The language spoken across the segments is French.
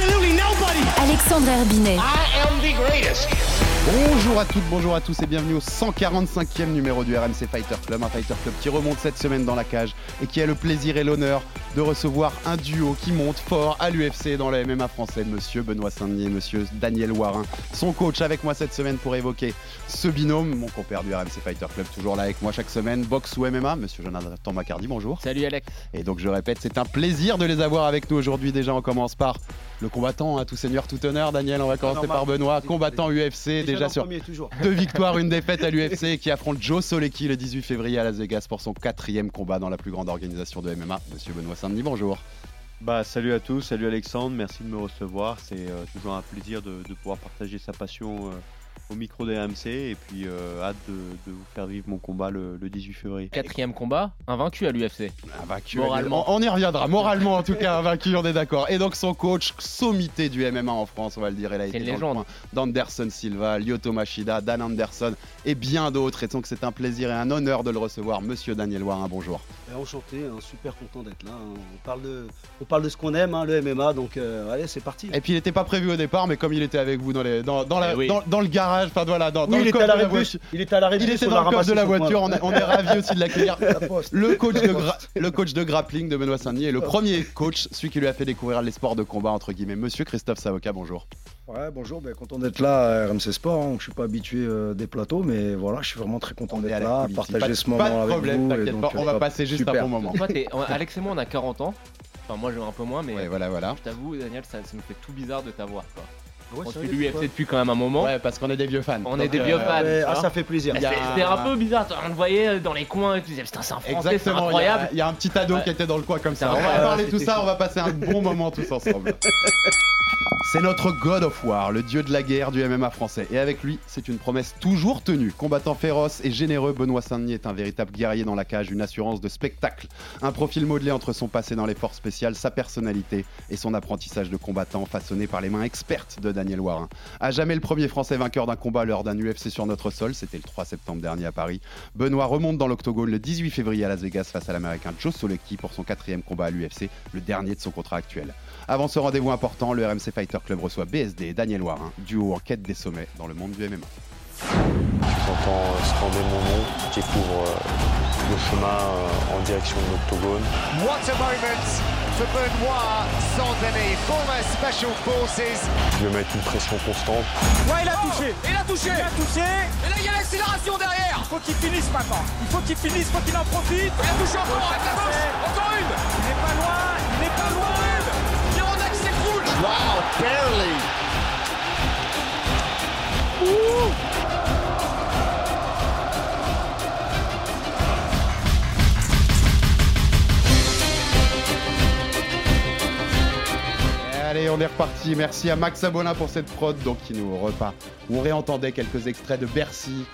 absolutely nobody. Alexandre Herbinet. I am the greatest. Bonjour à toutes, bonjour à tous et bienvenue au 145e numéro du RMC Fighter Club, un Fighter Club qui remonte cette semaine dans la cage et qui a le plaisir et l'honneur de recevoir un duo qui monte fort à l'UFC dans le MMA français, monsieur Benoît Saint-Denis et monsieur Daniel Warin, son coach avec moi cette semaine pour évoquer ce binôme, mon compère du RMC Fighter Club toujours là avec moi chaque semaine, boxe ou MMA, monsieur Jonathan Macardy, bonjour. Salut Alex. Et donc je répète, c'est un plaisir de les avoir avec nous aujourd'hui. Déjà, on commence par le combattant, à tout seigneur, tout honneur. Daniel, on va commencer par Benoît, combattant UFC, déjà, sur deux victoires, une défaite à l'UFC, qui affronte Joe Solecki le 18 février à Las Vegas pour son quatrième combat dans la plus grande organisation de MMA. Monsieur Benoît Saint-Denis, bonjour. Bah, salut à tous, salut Alexandre, merci de me recevoir. C'est euh, toujours un plaisir de, de pouvoir partager sa passion euh, au micro des RMC et puis euh, hâte de, de vous faire vivre mon combat le, le 18 février. Quatrième combat, invaincu à l'UFC. Invaincu. Moralement. On, on y reviendra. Moralement, en tout cas, invaincu, on est d'accord. Et donc, son coach, sommité du MMA en France, on va le dire. Il a C'est été une légende. d'Anderson Silva, Lyoto Machida, Dan Anderson et bien d'autres. Et donc, c'est un plaisir et un honneur de le recevoir. Monsieur Daniel Warin, bonjour. Eh, Enchanté, hein, super content d'être là. hein. On parle de, on parle de ce qu'on aime, hein, le MMA, donc euh, allez, c'est parti. Et puis, il n'était pas prévu au départ, mais comme il était avec vous dans, les, dans, dans, la- Eh oui. dans, dans le garage, enfin voilà, dans, dans oui, le il était à la de la il était à la rébus, Il était dans l'a le coffre de la voiture, on est, on est ravis aussi de l'accueillir. Le coach de, gra- le coach de grappling de Benoît Saint-Denis et le premier coach, celui qui lui a fait découvrir les sports de combat, entre guillemets. Monsieur Christophe Savoca, bonjour. Ouais, bonjour, ben, content d'être là à RMC Sport. hein. Je suis pas habitué euh, des plateaux, mais voilà, je suis vraiment très content On est d'être là, partager Pas ce pas moment de avec problème, vous. et t'inquiète donc, pas, on va euh, passer juste super. un bon moment. Toi, Alex et moi, on a 40 ans. Enfin, moi, j'ai un peu moins, mais Ouais, voilà, voilà. je t'avoue, Daniel, ça, ça me fait tout bizarre de t'avoir. Ouais, On c'est suit l'UFC depuis quand même un moment. Ouais, parce qu'on est des vieux fans. On est des vieux euh, fans. Ouais, ah, hein. ça fait plaisir. A- C'était un peu bizarre. On le voyait dans les coins et tu disais, putain, c'est un français, c'est Exactement, il y incroyable. y, a un petit ado Ouais. qui était dans le coin comme ça. On va incroyable. parler de tout ça, on va passer un bon moment tous ensemble. C'est notre God of War, le dieu de la guerre du MMA français. Et avec lui, c'est une promesse toujours tenue. Combattant féroce et généreux, Benoît Saint-Denis est un véritable guerrier dans la cage, une assurance de spectacle. Un profil modelé entre son passé dans les forces spéciales, sa personnalité et son apprentissage de combattant façonné par les mains expertes de Daniel Warin. À jamais le premier français vainqueur d'un combat lors d'un UFC sur notre sol, c'était le 3 septembre dernier à Paris. Benoît remonte dans l'octogone le 18 février à Las Vegas face à l'américain Joe Solecki pour son quatrième combat à l'UFC, le dernier de son contrat actuel. Avant ce rendez-vous important, le RMC Fighter Club reçoit BSD et Daniel Warin, duo en quête des sommets dans le monde du MMA. J'entends euh, scander mon nom, découvre euh, le chemin euh, en direction de l'octogone. What a moment for Benoit Saint-Denis, former Special Forces. Je vais mettre une pression constante. Ouais, il a touché. Il a touché. Il a touché. Et là, il y a l'accélération derrière. Il faut qu'il finisse maintenant. Il faut qu'il finisse, il faut qu'il en profite. Il a touché encore gauche. Encore une. Il n'est pas loin. Il n'est pas loin. Wow, barely. Allez, on est reparti. Merci à Max Abona pour cette prod, donc qui nous repart. On réentendait quelques extraits de Bercy.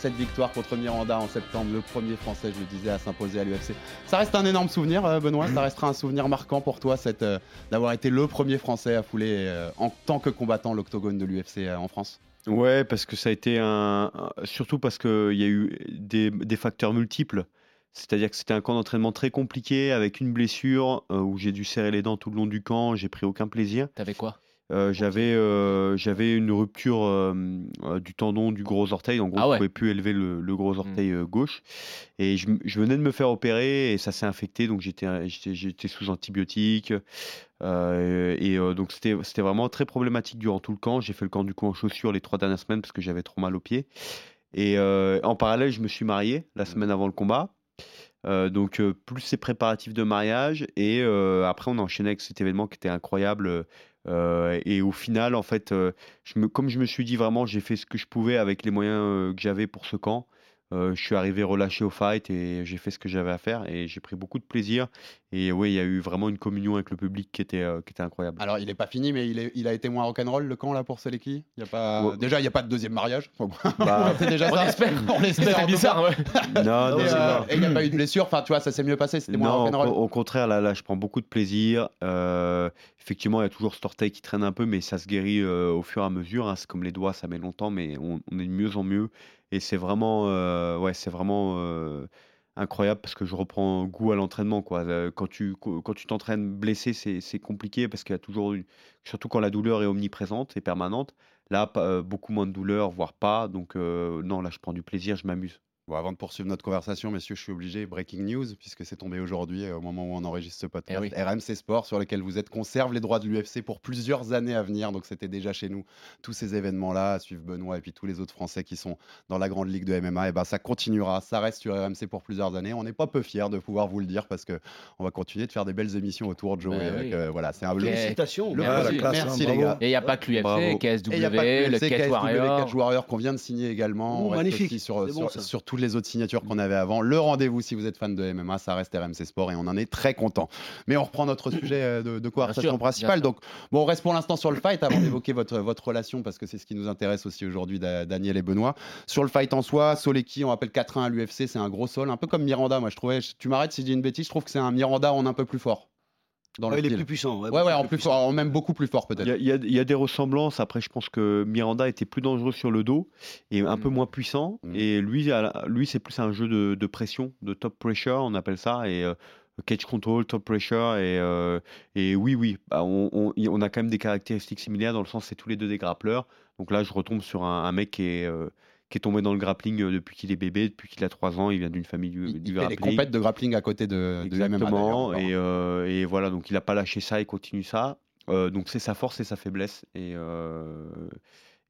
Cette victoire contre Miranda en septembre, le premier français, je le disais, à s'imposer à l'UFC. Ça reste un énorme souvenir, euh, Benoît. Ça restera un souvenir marquant pour toi, cette, euh, d'avoir été le premier français à fouler euh, en tant que combattant l'octogone de l'UFC euh, en France. Ouais, parce que ça a été un. Surtout parce qu'il y a eu des, des facteurs multiples. C'est-à-dire que c'était un camp d'entraînement très compliqué avec une blessure euh, où j'ai dû serrer les dents tout le long du camp, j'ai pris aucun plaisir. T'avais quoi? Euh, j'avais euh, j'avais une rupture euh, du tendon du gros orteil. En gros, Ah ouais. je pouvais plus élever le, le gros orteil euh, gauche. Et je, venais de me faire opérer et ça s'est infecté. Donc j'étais sous antibiotiques. Et donc c'était c'était vraiment très problématique durant tout le camp. J'ai fait le camp du coup en chaussures les trois dernières semaines parce que j'avais trop mal aux pieds. Et en parallèle, je me suis marié la semaine avant le combat. Euh, donc euh, plus ces préparatifs de mariage et euh, après on a enchaîné avec cet événement qui était incroyable euh, et au final en fait euh, comme je me suis dit vraiment j'ai fait ce que je pouvais avec les moyens euh, que j'avais pour ce camp Euh, je suis arrivé relâché au fight et j'ai fait ce que j'avais à faire et j'ai pris beaucoup de plaisir. Et oui, il y a eu vraiment une communion avec le public qui était, euh, qui était incroyable. Alors, il n'est pas fini, mais il, est, il a été moins rock'n'roll le camp là pour Seleki? Y a pas... Ouais. Déjà, il n'y a pas de deuxième mariage? Bah, c'est déjà On ça. espère. On l'espère. tout bizarre, ouais. non, non, Et, euh, il n'y a pas eu de blessure. Enfin, tu vois, ça s'est mieux passé. C'était moins au, rock'n'roll. au contraire, là, là, je prends beaucoup de plaisir. Euh, effectivement, il y a toujours cet orteil qui traîne un peu, mais ça se guérit euh, au fur et à mesure. hein. C'est comme les doigts, ça met longtemps, mais on, on est de mieux en mieux. Et c'est vraiment, euh, ouais, c'est vraiment euh, incroyable parce que je reprends goût à l'entraînement. Quoi. Euh, Quand tu quand tu t'entraînes blessé, c'est compliqué parce qu'il y a toujours, surtout quand la douleur est omniprésente et permanente. Là, beaucoup moins de douleur, voire pas. Donc, non, là, je prends du plaisir, je m'amuse. Bon, avant de poursuivre notre conversation, messieurs, je suis obligé, breaking news, puisque c'est tombé aujourd'hui euh, au moment où on enregistre ce podcast. Eh oui. RMC Sport, sur lequel vous êtes, conserve les droits de l'UFC pour plusieurs années à venir. Donc c'était déjà chez nous tous ces événements-là, à suivre Benoît et puis tous les autres Français qui sont dans la grande ligue de MMA. Et ben ça continuera, ça reste sur RMC pour plusieurs années. On n'est pas peu fiers de pouvoir vous le dire parce que on va continuer de faire des belles émissions autour de Joe. Bah et oui. euh, voilà, c'est un le- Félicitations. le- Merci. classe, merci hein, les gars. Et il n'y a pas que l'UFC, KSW, le KSW, Warrior. Catch Warrior qu'on vient de signer également. Oh, On reste magnifique. aussi sur, C'est sur, sur toutes les autres signatures qu'on avait avant. Le rendez-vous, si vous êtes fan de MMA, ça reste RMC Sport et on en est très content. Mais on reprend notre sujet euh, de, de conversation principale. Donc, bon, on reste pour l'instant sur le fight avant d'évoquer votre, votre relation parce que c'est ce qui nous intéresse aussi aujourd'hui, Da- Daniel et Benoît. Sur le fight en soi, Soleki, on rappelle 4-1 à l'UFC, c'est un gros sol, un peu comme Miranda. Moi, je trouvais, tu m'arrêtes si je dis une bêtise, je trouve que c'est un Miranda en un peu plus fort. Dans le Ouais, il est plus puissant. Ouais, ouais, beaucoup en plus fort, en même beaucoup plus fort peut-être. Il y, a, y y des ressemblances. Après, je pense que Miranda était plus dangereux sur le dos et un peu Mm. moins puissant. Mm. Et lui, lui c'est plus un jeu de, de pression, de top pressure, on appelle ça. Et euh, catch control, top pressure. Et, euh, et oui, oui, bah, on, on- y- on a quand même des caractéristiques similaires dans le sens c'est tous les deux des grappleurs. Donc là, je retombe sur un, un mec qui est, euh, qui est tombé dans le grappling euh, depuis qu'il est bébé, depuis qu'il a 3 ans. Il vient d'une famille du, Il, du il fait grappling. compètes de grappling à côté de, de MMA. Exactement. Et, euh, et voilà, donc il n'a pas lâché ça, il continue ça. Euh, donc c'est sa force et sa faiblesse. Et, euh,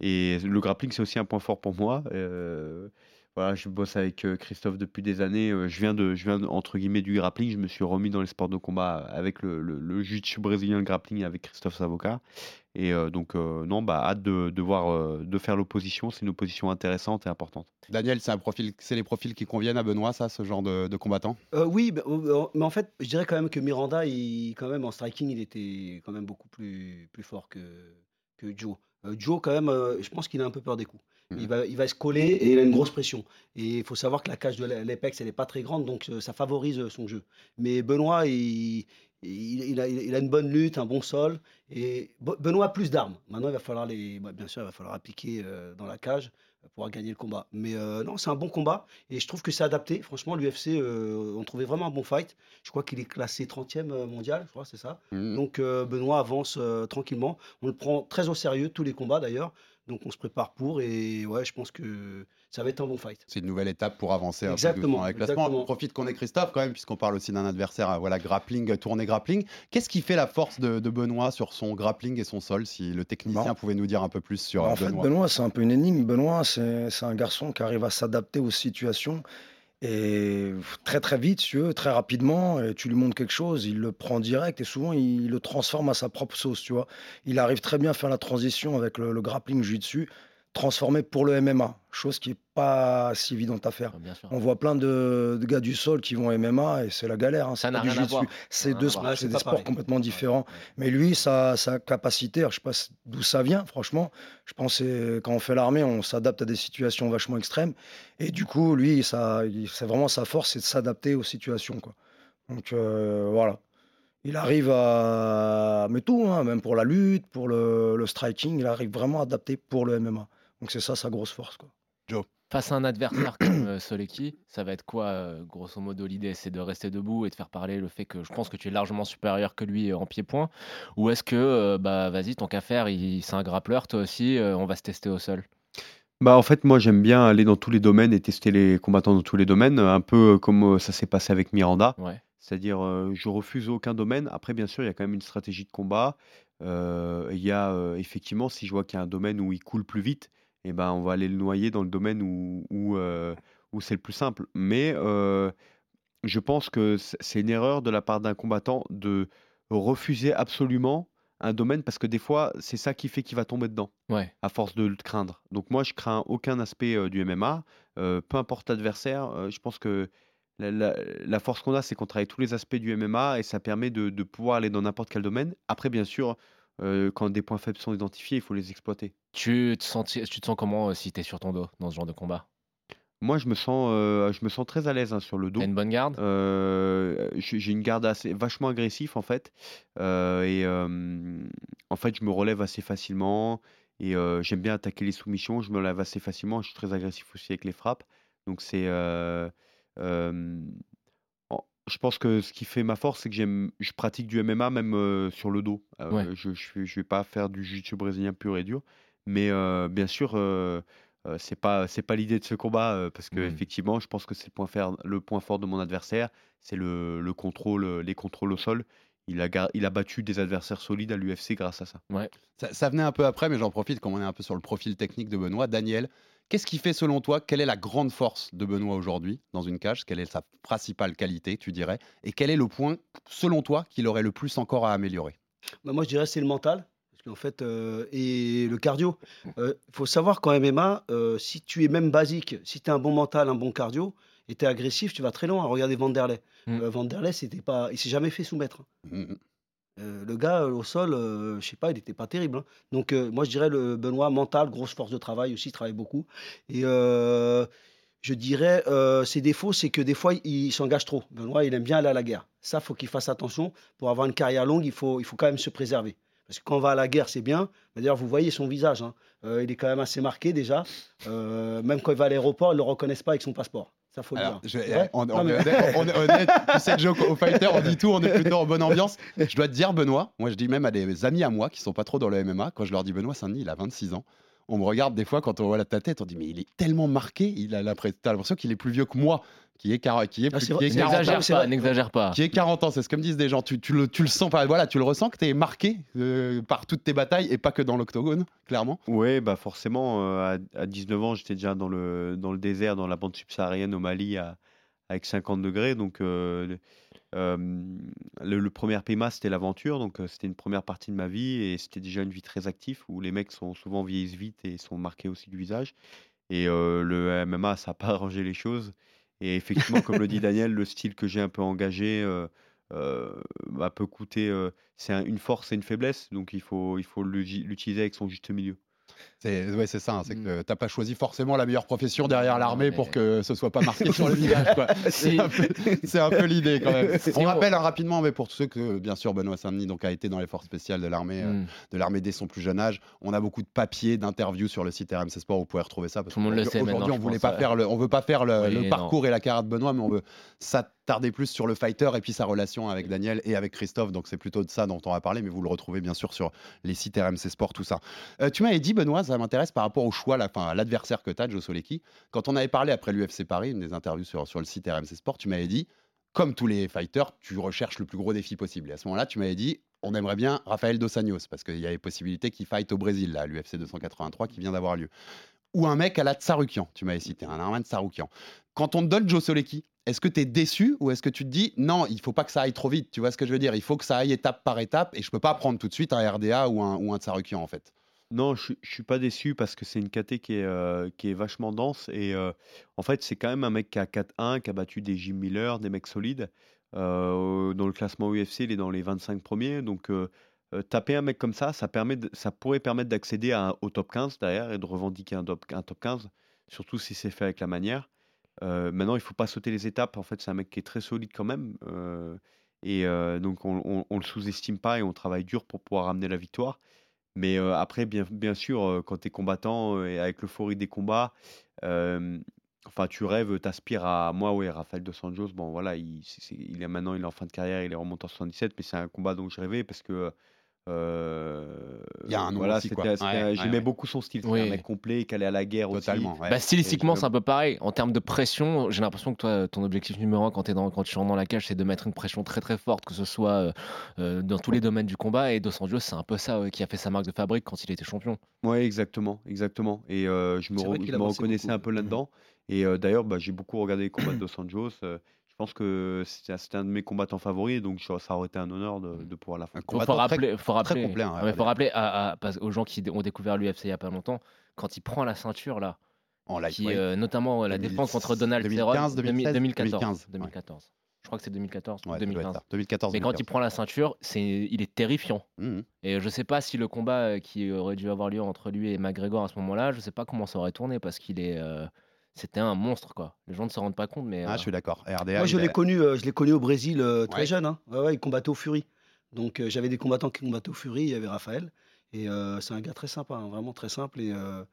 et le grappling, c'est aussi un point fort pour moi. Euh, voilà, je bosse avec euh, Christophe depuis des années. Euh, Je viens, de, je viens de- entre guillemets du grappling. Je me suis remis dans les sports de combat avec le, le, le jiu-jitsu brésilien le grappling avec Christophe Savoca. Et euh, donc, euh, non, bah, hâte de, de voir, euh, de faire l'opposition. C'est une opposition intéressante et importante. Daniel, c'est un profil, c'est les profils qui conviennent à Benoît, ça, ce genre de, de combattant? Euh, oui, bah, euh, mais en fait, je dirais quand même que Miranda, il, quand même en striking, il était quand même beaucoup plus, plus fort que, que Joe. Euh, Joe, quand même, euh, je pense qu'il a un peu peur des coups. Mhm. Il, va, il va se coller et il a une grosse pression. Et il faut savoir que la cage de l'Apex, elle n'est pas très grande, donc euh, ça favorise euh, son jeu. Mais Benoît, il, il, il a, il a une bonne lutte, un bon sol. Et Be- Benoît a plus d'armes. Maintenant, il va falloir les. bah, bien sûr, il va falloir appliquer euh, dans la cage pour pouvoir gagner le combat. Mais euh, non, c'est un bon combat. Et je trouve que c'est adapté. Franchement, l'UFC, euh, on trouvait vraiment un bon fight. Je crois qu'il est classé 30e euh, mondial, je crois, c'est ça. Mhm. Donc euh, Benoît avance tranquillement. On le prend très au sérieux, tous les combats d'ailleurs. Donc on se prépare pour. Et ouais, je pense que ça va être un bon fight. C'est une nouvelle étape pour avancer un peu Exactement, avec le classement. exactement. On profite qu'on est Christophe quand même, puisqu'on parle aussi d'un adversaire, voilà, grappling, tournée grappling. Qu'est-ce qui fait la force de, de Benoît sur son grappling et son sol Si le technicien Bon. pouvait nous dire un peu plus sur Bah, euh, en fait, Benoît? Benoît, c'est un peu une énigme. Benoît, c'est c'est un garçon qui arrive à s'adapter aux situations et très très vite, tu veux, très rapidement. Tu lui montres quelque chose, il le prend direct et souvent il le transforme à sa propre sauce, tu vois. Il arrive très bien à faire la transition avec le, le grappling jiu-jitsu, transformé pour le MMA, chose qui est pas si évidente à faire. Bien sûr. On voit plein de, de gars du sol qui vont MMA et c'est la galère. hein, Ça n'a rien à voir. C'est deux sports, c'est des sports pareil. complètement différents. Mais lui, sa, sa capacité, alors je sais pas d'où ça vient, franchement. Je pense que quand on fait l'armée, on s'adapte à des situations vachement extrêmes. Et du coup, lui, c'est vraiment sa force, c'est de s'adapter aux situations. Quoi. Donc euh, voilà. Il arrive à. Mais tout, hein, même pour la lutte, pour le, le striking, il arrive vraiment à adapter pour le MMA. Donc c'est ça sa grosse force. Quoi. Face à un adversaire comme euh, Soleki, ça va être quoi, euh, grosso modo, l'idée? C'est de rester debout et de faire parler le fait que je pense que tu es largement supérieur que lui euh, en pied-point? Ou est-ce que, bah vas-y, tant qu'à faire, il, c'est un grappleur, toi aussi, on va se tester au sol? Bah en fait moi j'aime bien aller dans tous les domaines et tester les combattants dans tous les domaines, un peu comme ça s'est passé avec Miranda. Ouais. C'est-à-dire euh, je refuse aucun domaine. Après bien sûr il y a quand même une stratégie de combat. Euh, Il y a euh, effectivement si je vois qu'il y a un domaine où il coule plus vite, et ben on va aller le noyer dans le domaine où, où, euh, où c'est le plus simple. Mais euh, je pense que c'est une erreur de la part d'un combattant de refuser absolument un domaine parce que des fois, c'est ça qui fait qu'il va tomber dedans, Ouais. à force de le craindre. Donc moi, je crains aucun aspect euh, du MMA, peu importe l'adversaire. je pense que la, la- la force qu'on a, c'est qu'on travaille tous les aspects du MMA et ça permet de, de pouvoir aller dans n'importe quel domaine. Après, bien sûr, quand des points faibles sont identifiés, il faut les exploiter. Tu te, tu sens comment euh, si t'es sur ton dos dans ce genre de combat? Moi, je me sens, euh, je me sens très à l'aise hein, sur le dos. T'as une bonne garde? Euh, j'ai une garde assez vachement agressif en fait. Euh, et euh, en fait je me relève assez facilement et euh, j'aime bien attaquer les soumissions. Je me relève assez facilement. Je suis très agressif aussi avec les frappes. Donc c'est euh, euh, en- je pense que ce qui fait ma force c'est que j'aime je pratique du MMA même euh, sur le dos. Ouais. je, je vais pas faire du jiu-jitsu brésilien pur et dur mais euh, bien sûr c'est pas c'est pas l'idée de ce combat euh, parce que Mhm. effectivement je pense que c'est le point fer- le point fort de mon adversaire c'est le, le contrôle les contrôles au sol il a gar- il a battu des adversaires solides à l'UFC grâce à ça Ça, ça venait un peu après, mais j'en profite comme on est un peu sur le profil technique de Benoît. Daniel, qu'est-ce qui fait selon toi Quelle est la grande force de Benoît aujourd'hui dans une cage? Quelle est sa principale qualité, tu dirais? Et quel est le point, selon toi, qu'il aurait le plus encore à améliorer? Bah, moi, je dirais c'est le mental. Parce qu'en fait, euh, et le cardio. Il faut savoir qu'en MMA, euh, si tu es même basique, si tu as un bon mental, un bon cardio, et tu es agressif, tu vas très loin. Regardez Vanderlei. Mm. Euh, Vanderlei, c'était pas, il s'est jamais fait soumettre. hein. Euh, le gars, euh, au sol, euh, je sais pas, il n'était pas terrible. hein. Donc, euh, moi, je dirais le Benoît, mental, grosse force de travail aussi, il travaille beaucoup. Et euh, je dirais, euh, ses défauts, c'est que des fois, il, il s'engage trop. Benoît, il aime bien aller à la guerre. Ça, faut qu'il fasse attention. Pour avoir une carrière longue, il faut, il faut quand même se préserver. Parce que quand on va à la guerre, c'est bien. D'ailleurs, vous voyez son visage. hein. Euh, il est quand même assez marqué déjà. Euh, même quand il va à l'aéroport, ils ne le reconnaissent pas avec son passeport. Ça, faut le dire. je- on, est honnête, on est honnête, sais, Joe, au fighter, on dit tout, on est plutôt en bonne ambiance. Je dois te dire, Benoît, moi je dis même à des amis à moi qui sont pas trop dans le MMA, quand je leur dis Benoît Saint-Denis, il a 26 ans, on me regarde des fois quand on voit la ta tête, on dit mais il est tellement marqué, il a l'impression qu'il est plus vieux que moi, qui est, quar- qui est, Ah, plus- c'est qui est vrai, 40 ans. N'exagère c'est pas, vrai. n'exagère pas. Qui est 40 ans, c'est ce que me disent des gens. Tu, tu le, tu le sens pas, voilà, tu le ressens que tu es marqué euh, par toutes tes batailles et pas que dans l'octogone, clairement. ouais bah forcément euh, à, à 19 ans j'étais déjà dans le dans le désert dans la bande subsaharienne au Mali à- avec 50 degrés donc euh, le, le premier PMA c'était l'aventure donc c'était une première partie de ma vie et c'était déjà une vie très active où les mecs sont souvent vieillissent vite et sont marqués aussi du visage et le MMA ça n'a pas arrangé les choses et effectivement comme le dit Daniel le style que j'ai un peu engagé euh, euh, bah, peut coûter euh, c'est un- une force et une faiblesse donc il faut il faut l'uti- l'utiliser avec son juste milieu C'est ouais, c'est ça, hein, c'est Mm. que t'as pas choisi forcément la meilleure profession derrière l'armée mais- pour que ce soit pas marqué sur le visage. C'est un peu, l'idée quand même. On rappelle hein, rapidement, mais pour tous ceux que, bien sûr, Benoît Saint-Denis donc, a été dans les forces spéciales de l'armée euh, Mm. de l'armée dès son plus jeune âge. On a beaucoup de papiers, d'interviews sur le site RMC Sport, vous pouvez retrouver ça. Parce Tout le monde le sait Aujourd'hui, on voulait pense, pas ouais. faire le, on veut pas faire le, Oui, le non. parcours et la carrière de Benoît, mais on veut s'attarder plus sur le fighter et puis sa relation avec Daniel et avec Christophe. Donc c'est plutôt de ça dont on va parler, mais vous le retrouvez bien sûr sur les sites RMC Sport, tout ça. Euh, tu m'avais dit, Benoît, ça m'intéresse par rapport au choix, là, enfin, à l'adversaire que tu as, Joe Solecki. Quand on avait parlé après l'UFC Paris, une des interviews sur, sur le site RMC Sport, tu m'avais dit, comme tous les fighters, tu recherches le plus gros défi possible. Et à ce moment-là, tu m'avais dit, on aimerait bien Rafael Dos Anjos, parce qu'il y avait possibilité qu'il fight au Brésil, là, à l'UFC 283 qui vient d'avoir lieu. Ou un mec à la Tsarukian, tu m'avais cité, un Arman Tsarukian. Quand on te donne Joe Solecki, est-ce que tu es déçu ou est-ce que tu te dis non, il faut pas que ça aille trop vite Tu vois ce que je veux dire? Il faut que ça aille étape par étape et je peux pas prendre tout de suite un RDA ou un, ou un Tsarukian en fait. Non, je, je suis pas déçu parce que c'est une KT qui est, euh, qui est vachement dense et euh, en fait c'est quand même un mec qui a 4-1, qui a battu des Jim Miller, des mecs solides. Euh, dans le classement UFC, il est dans les 25 premiers, donc taper un mec comme ça, ça, permet ça pourrait permettre d'accéder au top 15 derrière et de revendiquer un top, un top 15, surtout si c'est fait avec la manière. Euh, maintenant, il faut pas sauter les étapes. En fait, c'est un mec qui est très solide quand même. euh, et euh, donc, on, on, on le sous-estime pas et on travaille dur pour pouvoir amener la victoire. Mais après, bien, sûr, quand tu es combattant et avec l'euphorie des combats, enfin, tu rêves, tu aspires à moi, oui, Rafael Dos Anjos. Bon, voilà, il est maintenant, il est en fin de carrière, il est remonté en 77, mais c'est un combat dont je rêvais parce que. Euh, Il y a un nom voilà, aussi, quoi. Ouais, J'aimais ouais. beaucoup son style. C'était Oui. un mec complet qui allait à la guerre Totalement. aussi. ouais. Bah, stylistiquement, c'est un peu pareil. En termes de pression, j'ai l'impression que toi, ton objectif numéro un quand, es dans, quand tu rentres dans la cage, c'est de mettre une pression très très forte, que ce soit euh, euh, dans tous les domaines du combat. Et Dos Anjos, c'est un peu ça ouais, qui a fait sa marque de fabrique quand il était champion. Oui, exactement, exactement. Et euh, je me, re- je reconnaissais beaucoup. un peu là-dedans. Et euh, d'ailleurs, bah, j'ai beaucoup regardé les combats de Dos Anjos. Euh, je pense que c'était un de mes combattants favoris, donc ça aurait été un honneur de, de pouvoir l'affronter. Faut, faut rappeler, faut très rappeler, complet, hein, ouais, faut Adrien. rappeler à- à- parce- aux gens qui ont découvert l'UFC il y a pas longtemps, quand il prend la ceinture là, En live, qui, ouais. euh, notamment euh, la 2000 défense contre Donald 2015, Cerrone, 2016, 2014, 2015, ouais. 2014. Je crois que c'est 2014 ou Ouais, ça doit être 2015. ça. 2014. Mais quand il 2015. prend la ceinture, c'est, il est terrifiant. Mhm. Et je sais pas si le combat euh, qui aurait dû avoir lieu entre lui et McGregor à ce moment-là, je sais pas comment ça aurait tourné parce qu'il est, euh, c'était un monstre quoi. Les gens ne se rendent pas compte, mais Ah, euh, je suis d'accord. RDA. Moi, je l'ai est- connu, euh, je l'ai connu au Brésil euh, très Ouais. jeune. Hein. Ouais, ouais, il combattait au Fury. Donc, euh, j'avais des combattants qui combattaient au Fury. Il y avait Raphaël. Et euh, c'est un gars très sympa, hein, vraiment très simple. Et euh,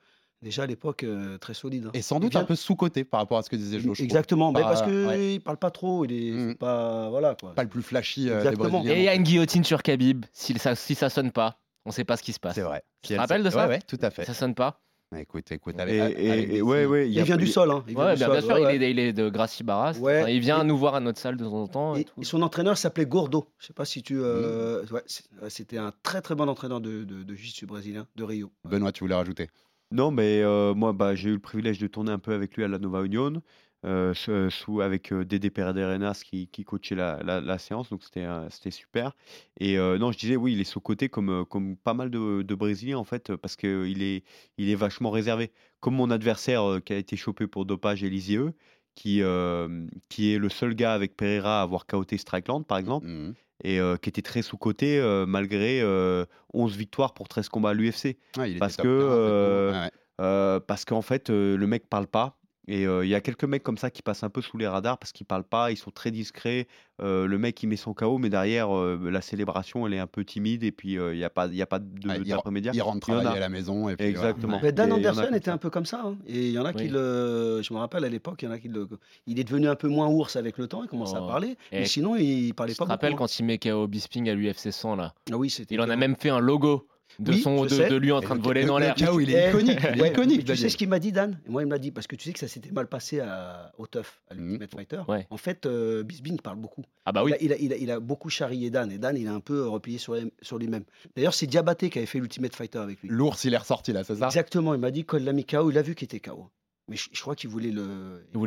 déjà à l'époque, euh, très solide. hein. Et sans doute vient- un peu sous-côté par rapport à ce que disait Jo. je trouve. Exactement, mais parce qu'il ouais. il parle pas trop. Il est c'est pas. Voilà quoi. Pas le plus flashy euh, des Exactement. Et il y a une guillotine sur Khabib. Si ça, si ça sonne pas, on sait pas ce qui se passe. C'est vrai. Tu te rappelles de Ouais, ça ouais, tout à fait. Ça sonne pas. Écoute, écoute, Et, avec, et- avec et- ouais, ouais, il a- vient du sol. Hein. Il vient Ouais, du bien, sol, bien sûr, ouais, il, est, il est de Gracie Barras. Ouais. Enfin, il vient Et- nous voir à notre salle de temps en temps. Et, Et, tout. et son entraîneur s'appelait Gordo. Je sais pas si tu. Mmh. euh, ouais, C'était un très très bon entraîneur de, de, de jiu-jitsu brésilien, de Rio. Benoît, tu voulais rajouter? Non, mais euh, moi, bah, j'ai eu le privilège de tourner un peu avec lui à la Nova Union, euh, sous, sous- avec euh, Dédé Perederenas qui, qui coachait la, la- la séance, donc c'était euh, c'était super. Et euh, non, je disais, oui, il est sous-côté comme, euh, comme pas mal de, de Brésiliens, en fait, parce qu'il est, il est vachement réservé. Comme mon adversaire euh, qui a été chopé pour dopage, Elisieux, qui, euh, qui est le seul gars avec Pereira à avoir KOT Strikeland, par exemple, Mhm. et euh, qui était très sous-côté euh, malgré euh, 11 victoires pour 13 combats à l'UFC. Ouais, était Parce que, 15, du coup. euh, Ouais, ouais. Euh, parce qu'en fait, euh, le mec parle pas. Et euh, il y a quelques mecs comme ça qui passent un peu sous les radars parce qu'ils parlent pas, ils sont très discrets. Euh, le mec, il met son KO, mais derrière, euh, la célébration, elle est un peu timide. Et puis, euh, il n'y a, pas- il y a pas de Ouais, il, d'intermédiaire. il rentre travailler à la maison. Et puis, Exactement. Mais Dan Et Anderson était ça. un peu comme ça. hein. Et il y en a qui Oui. le. Je me rappelle à l'époque, il y en a qui le. Il est devenu un peu moins ours avec le temps, il commence à Oh. parler. Et Mais sinon, il parlait Tu pas te rappelles beaucoup. hein. quand il met KO Bisping à l'UFC 100 là? Ah oui, c'était. Il en a même fait un logo de, Oui, son, je de, sais. de lui en train le- de voler le- dans le l'air. Il est Eh, iconique. Il est ouais, iconique, mais Tu sais ce qu'il m'a dit, Dan? Et Moi, il m'a dit, parce que tu sais que ça s'était mal passé à, au TUF, à Mhm. l'Ultimate Fighter. Ouais. En fait, euh, Bisbing parle beaucoup. Ah bah oui. Il, a, il, a, il, a, il a beaucoup charrié Dan, et Dan, il a un peu replié sur, lui- sur lui-même. D'ailleurs, c'est Diabaté qui avait fait l'Ultimate Fighter avec lui. L'ours, il est ressorti là, c'est ça? Exactement, il m'a dit quand il l'a mis KO, il a vu qu'il était KO. Mais je, je crois qu'il voulait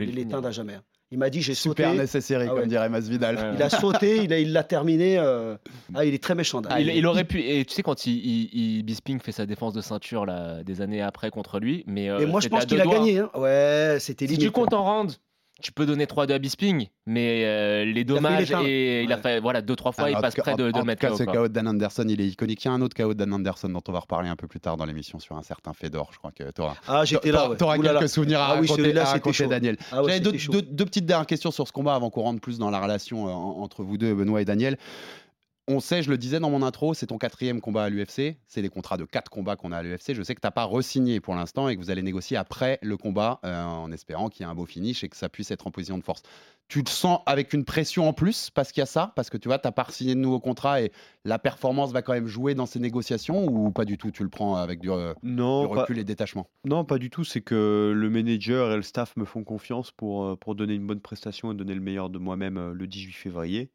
l'éteindre à jamais. Hein. Il m'a dit j'ai sauté. Super nécessaire, Ah comme dirait Masvidal. Ouais. Il a sauté, il l'a terminé. euh, Ah, il est très méchant. Dan. Il, il aurait pu. Et tu sais, quand il, il- il- Bisping fait sa défense de ceinture là, des années après contre lui, mais. euh, Et moi, je c'était pense qu'il a gagné. hein. Ouais, c'était Si limite. tu comptes en round, tu peux donner 3-2 à Bisping, mais euh, les dommages l'éteindre. et il a fait voilà deux trois fois, il en passe près de, de en le mettre tout cas, ce. KO de Dan Anderson, il est iconique. Il y a un autre KO de Dan Anderson dont on va reparler un peu plus tard dans l'émission sur un certain Fedor. Je crois que tu auras, Ah, j'étais là. ouais. T'auras Ouh là là. quelques souvenirs à Ah oui, raconter, celui-là, à c'était raconter, chaud. Daniel. Ah ouais, J'avais deux, petites dernières questions sur ce combat avant qu'on rentre plus dans la relation euh, en- entre vous deux, Benoît et Daniel. On sait, je le disais dans mon intro, c'est ton quatrième combat à l'UFC. C'est les contrats de quatre combats qu'on a à l'UFC. Je sais que tu n'as pas re-signé pour l'instant et que vous allez négocier après le combat euh, en espérant qu'il y ait un beau finish et que ça puisse être en position de force. Tu te sens avec une pression en plus parce qu'il y a ça? Parce que tu vois, tu n'as pas signé de nouveau contrat et la performance va quand même jouer dans ces négociations ou pas du tout Tu le prends avec du, euh, du Non, pas, recul et détachement? Non, pas du tout. C'est que le manager et le staff me font confiance pour, euh, pour donner une bonne prestation et donner le meilleur de moi-même le 18 février.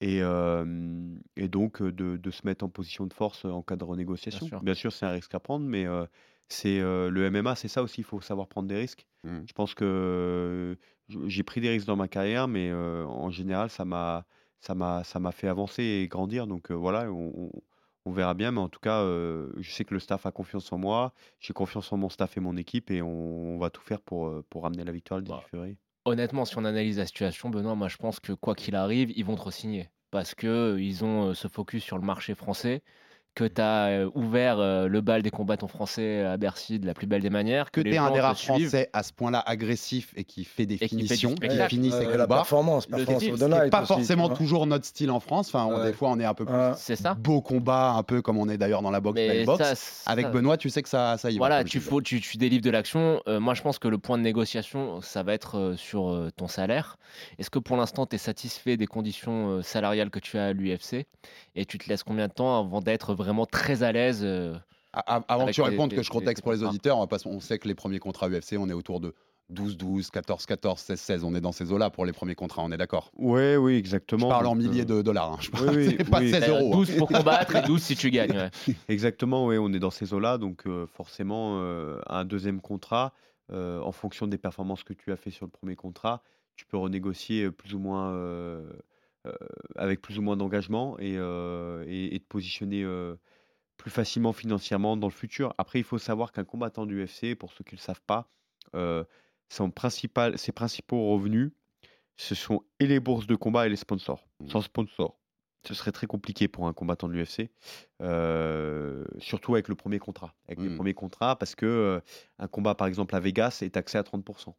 Et, euh, et donc de, de se mettre en position de force en cas de renégociation. sûr. Bien sûr, c'est un risque à prendre, mais euh, c'est euh, le MMA, c'est ça aussi, il faut savoir prendre des risques. Mhm. Je pense que j'ai pris des risques dans ma carrière, mais en général, ça m'a ça m'a ça m'a fait avancer et grandir. Donc voilà, on, on- on verra bien, mais en tout cas, je sais que le staff a confiance en moi, j'ai confiance en mon staff et mon équipe, et on, on va tout faire pour, pour ramener la victoire le 18 Bah, février. Honnêtement, si on analyse la situation, Benoît, moi je pense que quoi qu'il arrive, ils vont te re-signer. Parce que euh, ils ont euh, ce focus sur le marché français, que tu as ouvert euh, le bal des combattants français à Bercy de la plus belle des manières. Que tu es un des rares suivent. français à ce point-là agressif et qui fait des Et qui fait du finitions, qui finit ses combats. performance, c'est pas forcément toujours notre style en France. Enfin, on- Ouais. des fois, on est un peu plus C'est ça. beau combat, un peu comme on est d'ailleurs dans la boxe, Mais belle boxe. ça, ça- Avec Benoît, tu sais que ça, ça y va. Voilà, tu, faut, tu, tu délivres de l'action. Euh, moi, je pense que le point de négociation, ça va être euh, sur euh, ton salaire. Est-ce que pour l'instant, tu es satisfait des conditions euh, salariales que tu as à l'UFC Et tu te laisses combien de temps avant d'être vraiment très à l'aise euh, Avant que tu répondes, que je contexte pour les contrats. auditeurs, on, va pas se- on sait que les premiers contrats UFC, on est autour de 12-12, 14-14, 16-16. On est dans ces eaux-là pour les premiers contrats, on est d'accord? Oui, oui, Je exactement. parle en milliers euh, de dollars. hein. Je parle, oui, pas oui. 16 euh, euros. hein. 12 pour combattre et 12 si tu gagnes. ouais. Exactement, oui, on est dans ces eaux-là, donc euh, forcément, euh, un deuxième contrat, euh, en fonction des performances que tu as fait sur le premier contrat, tu peux renégocier plus ou moins euh, avec plus ou moins d'engagement et, euh, et, et te positionner euh, plus facilement financièrement dans le futur. Après, il faut savoir qu'un combattant du UFC, pour ceux qui ne le savent pas, euh, son principal, ses principaux revenus, ce sont et les bourses de combat et les sponsors. Sans sponsor, ce serait très compliqué pour un combattant de l'UFC, surtout avec le premier contrat. Avec le Mm. premier contrat, parce que un combat, par exemple, à Vegas, est taxé à 30%.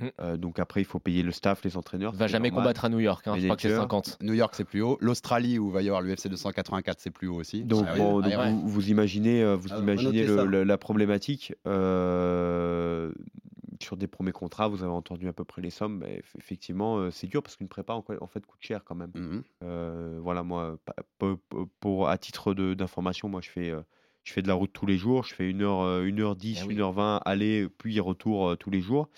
Mm. Euh, donc après, il faut payer le staff, les entraîneurs. Va jamais normal. combattre à New York, hein, je crois que c'est Manager. 50. New York, c'est plus haut. L'Australie, où va y avoir l'UFC 284, c'est plus haut aussi. Donc, Ah bon, ah donc vous, vous imaginez, euh, vous Ah, imaginez le- le- la problématique. euh, sur des premiers contrats, vous avez entendu à peu près les sommes. mais eff- effectivement, euh, c'est dur parce qu'une prépa, en, en fait, coûte cher quand même. Mhm. Euh, voilà, moi, pa- pour, à titre de- d'information, moi, je fais, euh, je fais de la route tous les jours. Je fais 1h, 1h10, Ah oui. 1h20 aller, puis retour euh, tous les jours.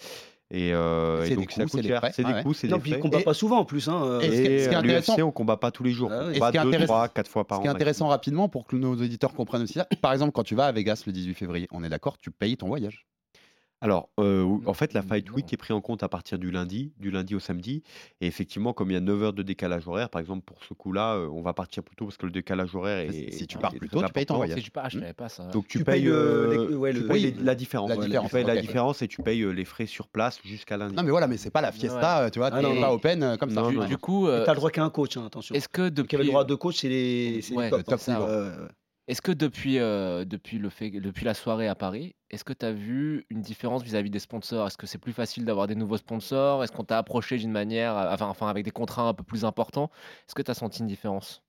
Et, euh, C'est et donc, ça coûts, c'est coûte des cher. C'est Ah des ouais. coûts, c'est des frais. combat Et- pas souvent en plus. Hein. euh. Et ce qui- Et ce qui est à intéressant- l'UFC, on combat pas tous les jours. Ah on ce combat deux, trois, quatre fois par Ce an. qui est maximum. intéressant rapidement pour que nos auditeurs comprennent aussi ça, par exemple, quand tu vas à Vegas le 18 février, on est d'accord, tu payes ton voyage. Alors, euh, ou- en fait, la Mm, Fight. Week est pris en compte à partir du lundi, du lundi au samedi. Et effectivement, comme il y a 9 heures de décalage horaire, par exemple, pour ce coup-là, euh, on va partir plus tôt parce que le décalage horaire est. Si- si tu pars plus tôt, tu payes ton voyage. Si tu ah, je savais pas ça. Donc, tu, Tu payes, euh, les- ouais, tu le- payes Oui, les- la différence. la Tu différence, payes la différence et tu payes les frais sur place jusqu'à lundi. Non, mais voilà, mais c'est pas la fiesta, tu vois, Ah, t'es non, pas open euh, comme ça. Non, du, non, du coup, euh, t'as le droit qu'à un coach, hein, attention. est-ce que Qui avait depuis, le droit à deux coachs, c'est les, top. Est-ce que depuis, euh, depuis, le fait, depuis la soirée à Paris, est-ce que tu as vu une différence vis-à-vis des sponsors? Est-ce que c'est plus facile d'avoir des nouveaux sponsors? Est-ce qu'on t'a approché d'une manière, euh, enfin, avec des contrats un peu plus importants? Est-ce que tu as senti une différence?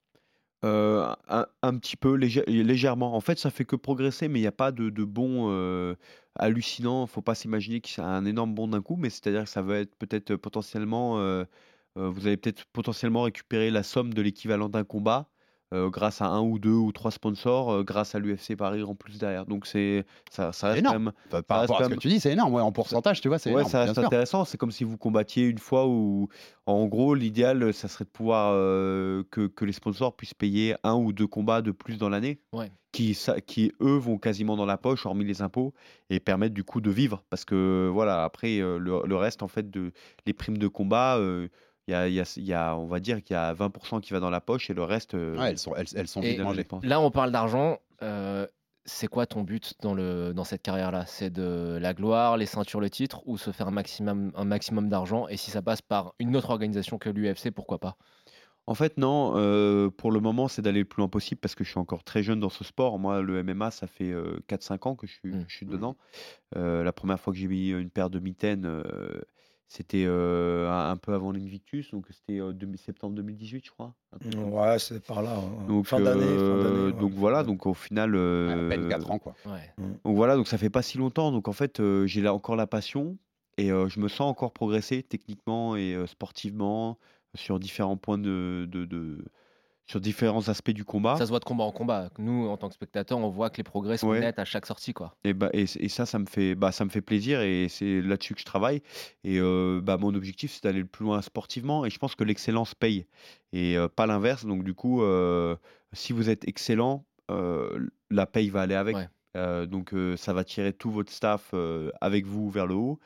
Euh, un, petit peu, légè- légèrement. En fait, ça fait que progresser, mais il n'y a pas de, de bond euh, hallucinant. faut pas s'imaginer que c'est un énorme bond d'un coup, mais c'est-à-dire que ça va être peut-être potentiellement. vous allez peut-être potentiellement récupérer la somme de l'équivalent d'un combat euh, grâce à un ou deux ou trois sponsors, euh, grâce à l'UFC Paris en plus derrière. Donc c'est ça, ça reste quand énorme. même. Enfin, ça par reste rapport à ce que tu dis, c'est énorme. Ouais, en pourcentage, tu vois, c'est Ouais, énorme. ça reste intéressant. C'est comme si vous combattiez une fois où, en gros, l'idéal, ça serait de pouvoir euh, que, que les sponsors puissent payer un ou deux combats de plus dans l'année, Ouais. qui, ça- qui eux vont quasiment dans la poche, hormis les impôts, et permettent du coup de vivre. Parce que voilà, après le, le reste, en fait, de les primes de combat. Il y a, il y a- il y a- on va dire qu'il y a 20% qui va dans la poche et le reste. euh, Ouais, elles sont, elles, elles sont dépenses. Là, on parle d'argent. euh, c'est quoi ton but dans, le, dans cette carrière-là? C'est de la gloire, les ceintures, le titre, ou se faire un maximum, un maximum d'argent? Et si ça passe par une autre organisation que l'UFC, pourquoi pas? En fait, non. euh, pour le moment, c'est d'aller le plus loin possible parce que je suis encore très jeune dans ce sport. Moi, le MMA, ça fait euh, 4-5 ans que je suis, Mm. je suis dedans. Euh, la première fois que j'ai mis une paire de mitaines, euh, c'était euh, un, un peu avant l'Invictus, donc c'était euh, demi- septembre 2018, je crois. un truc comme ça. Ouais, c'est par là. hein. Donc, fin d'année. fin euh, d'année, ouais. donc voilà, donc au final, À peine euh, 4 ans, quoi. Ouais. donc voilà, donc ça fait pas si longtemps. Donc en fait, euh, j'ai là encore la passion et euh, je me sens encore progresser techniquement et euh, sportivement sur différents points de, de, de- sur différents aspects du combat. Ça se voit de combat en combat. Nous, en tant que spectateurs, on voit que les progrès sont Ouais. nets à chaque sortie. quoi. Et, bah, et, ça, ça me fait, bah, ça me fait plaisir et c'est là-dessus que je travaille. Et euh, bah, mon objectif, c'est d'aller le plus loin sportivement. Et je pense que l'excellence paye et euh, pas l'inverse. Donc, du coup, euh, si vous êtes excellent, la paye va aller avec. Ouais. Donc, ça va tirer tout votre staff avec vous vers le haut.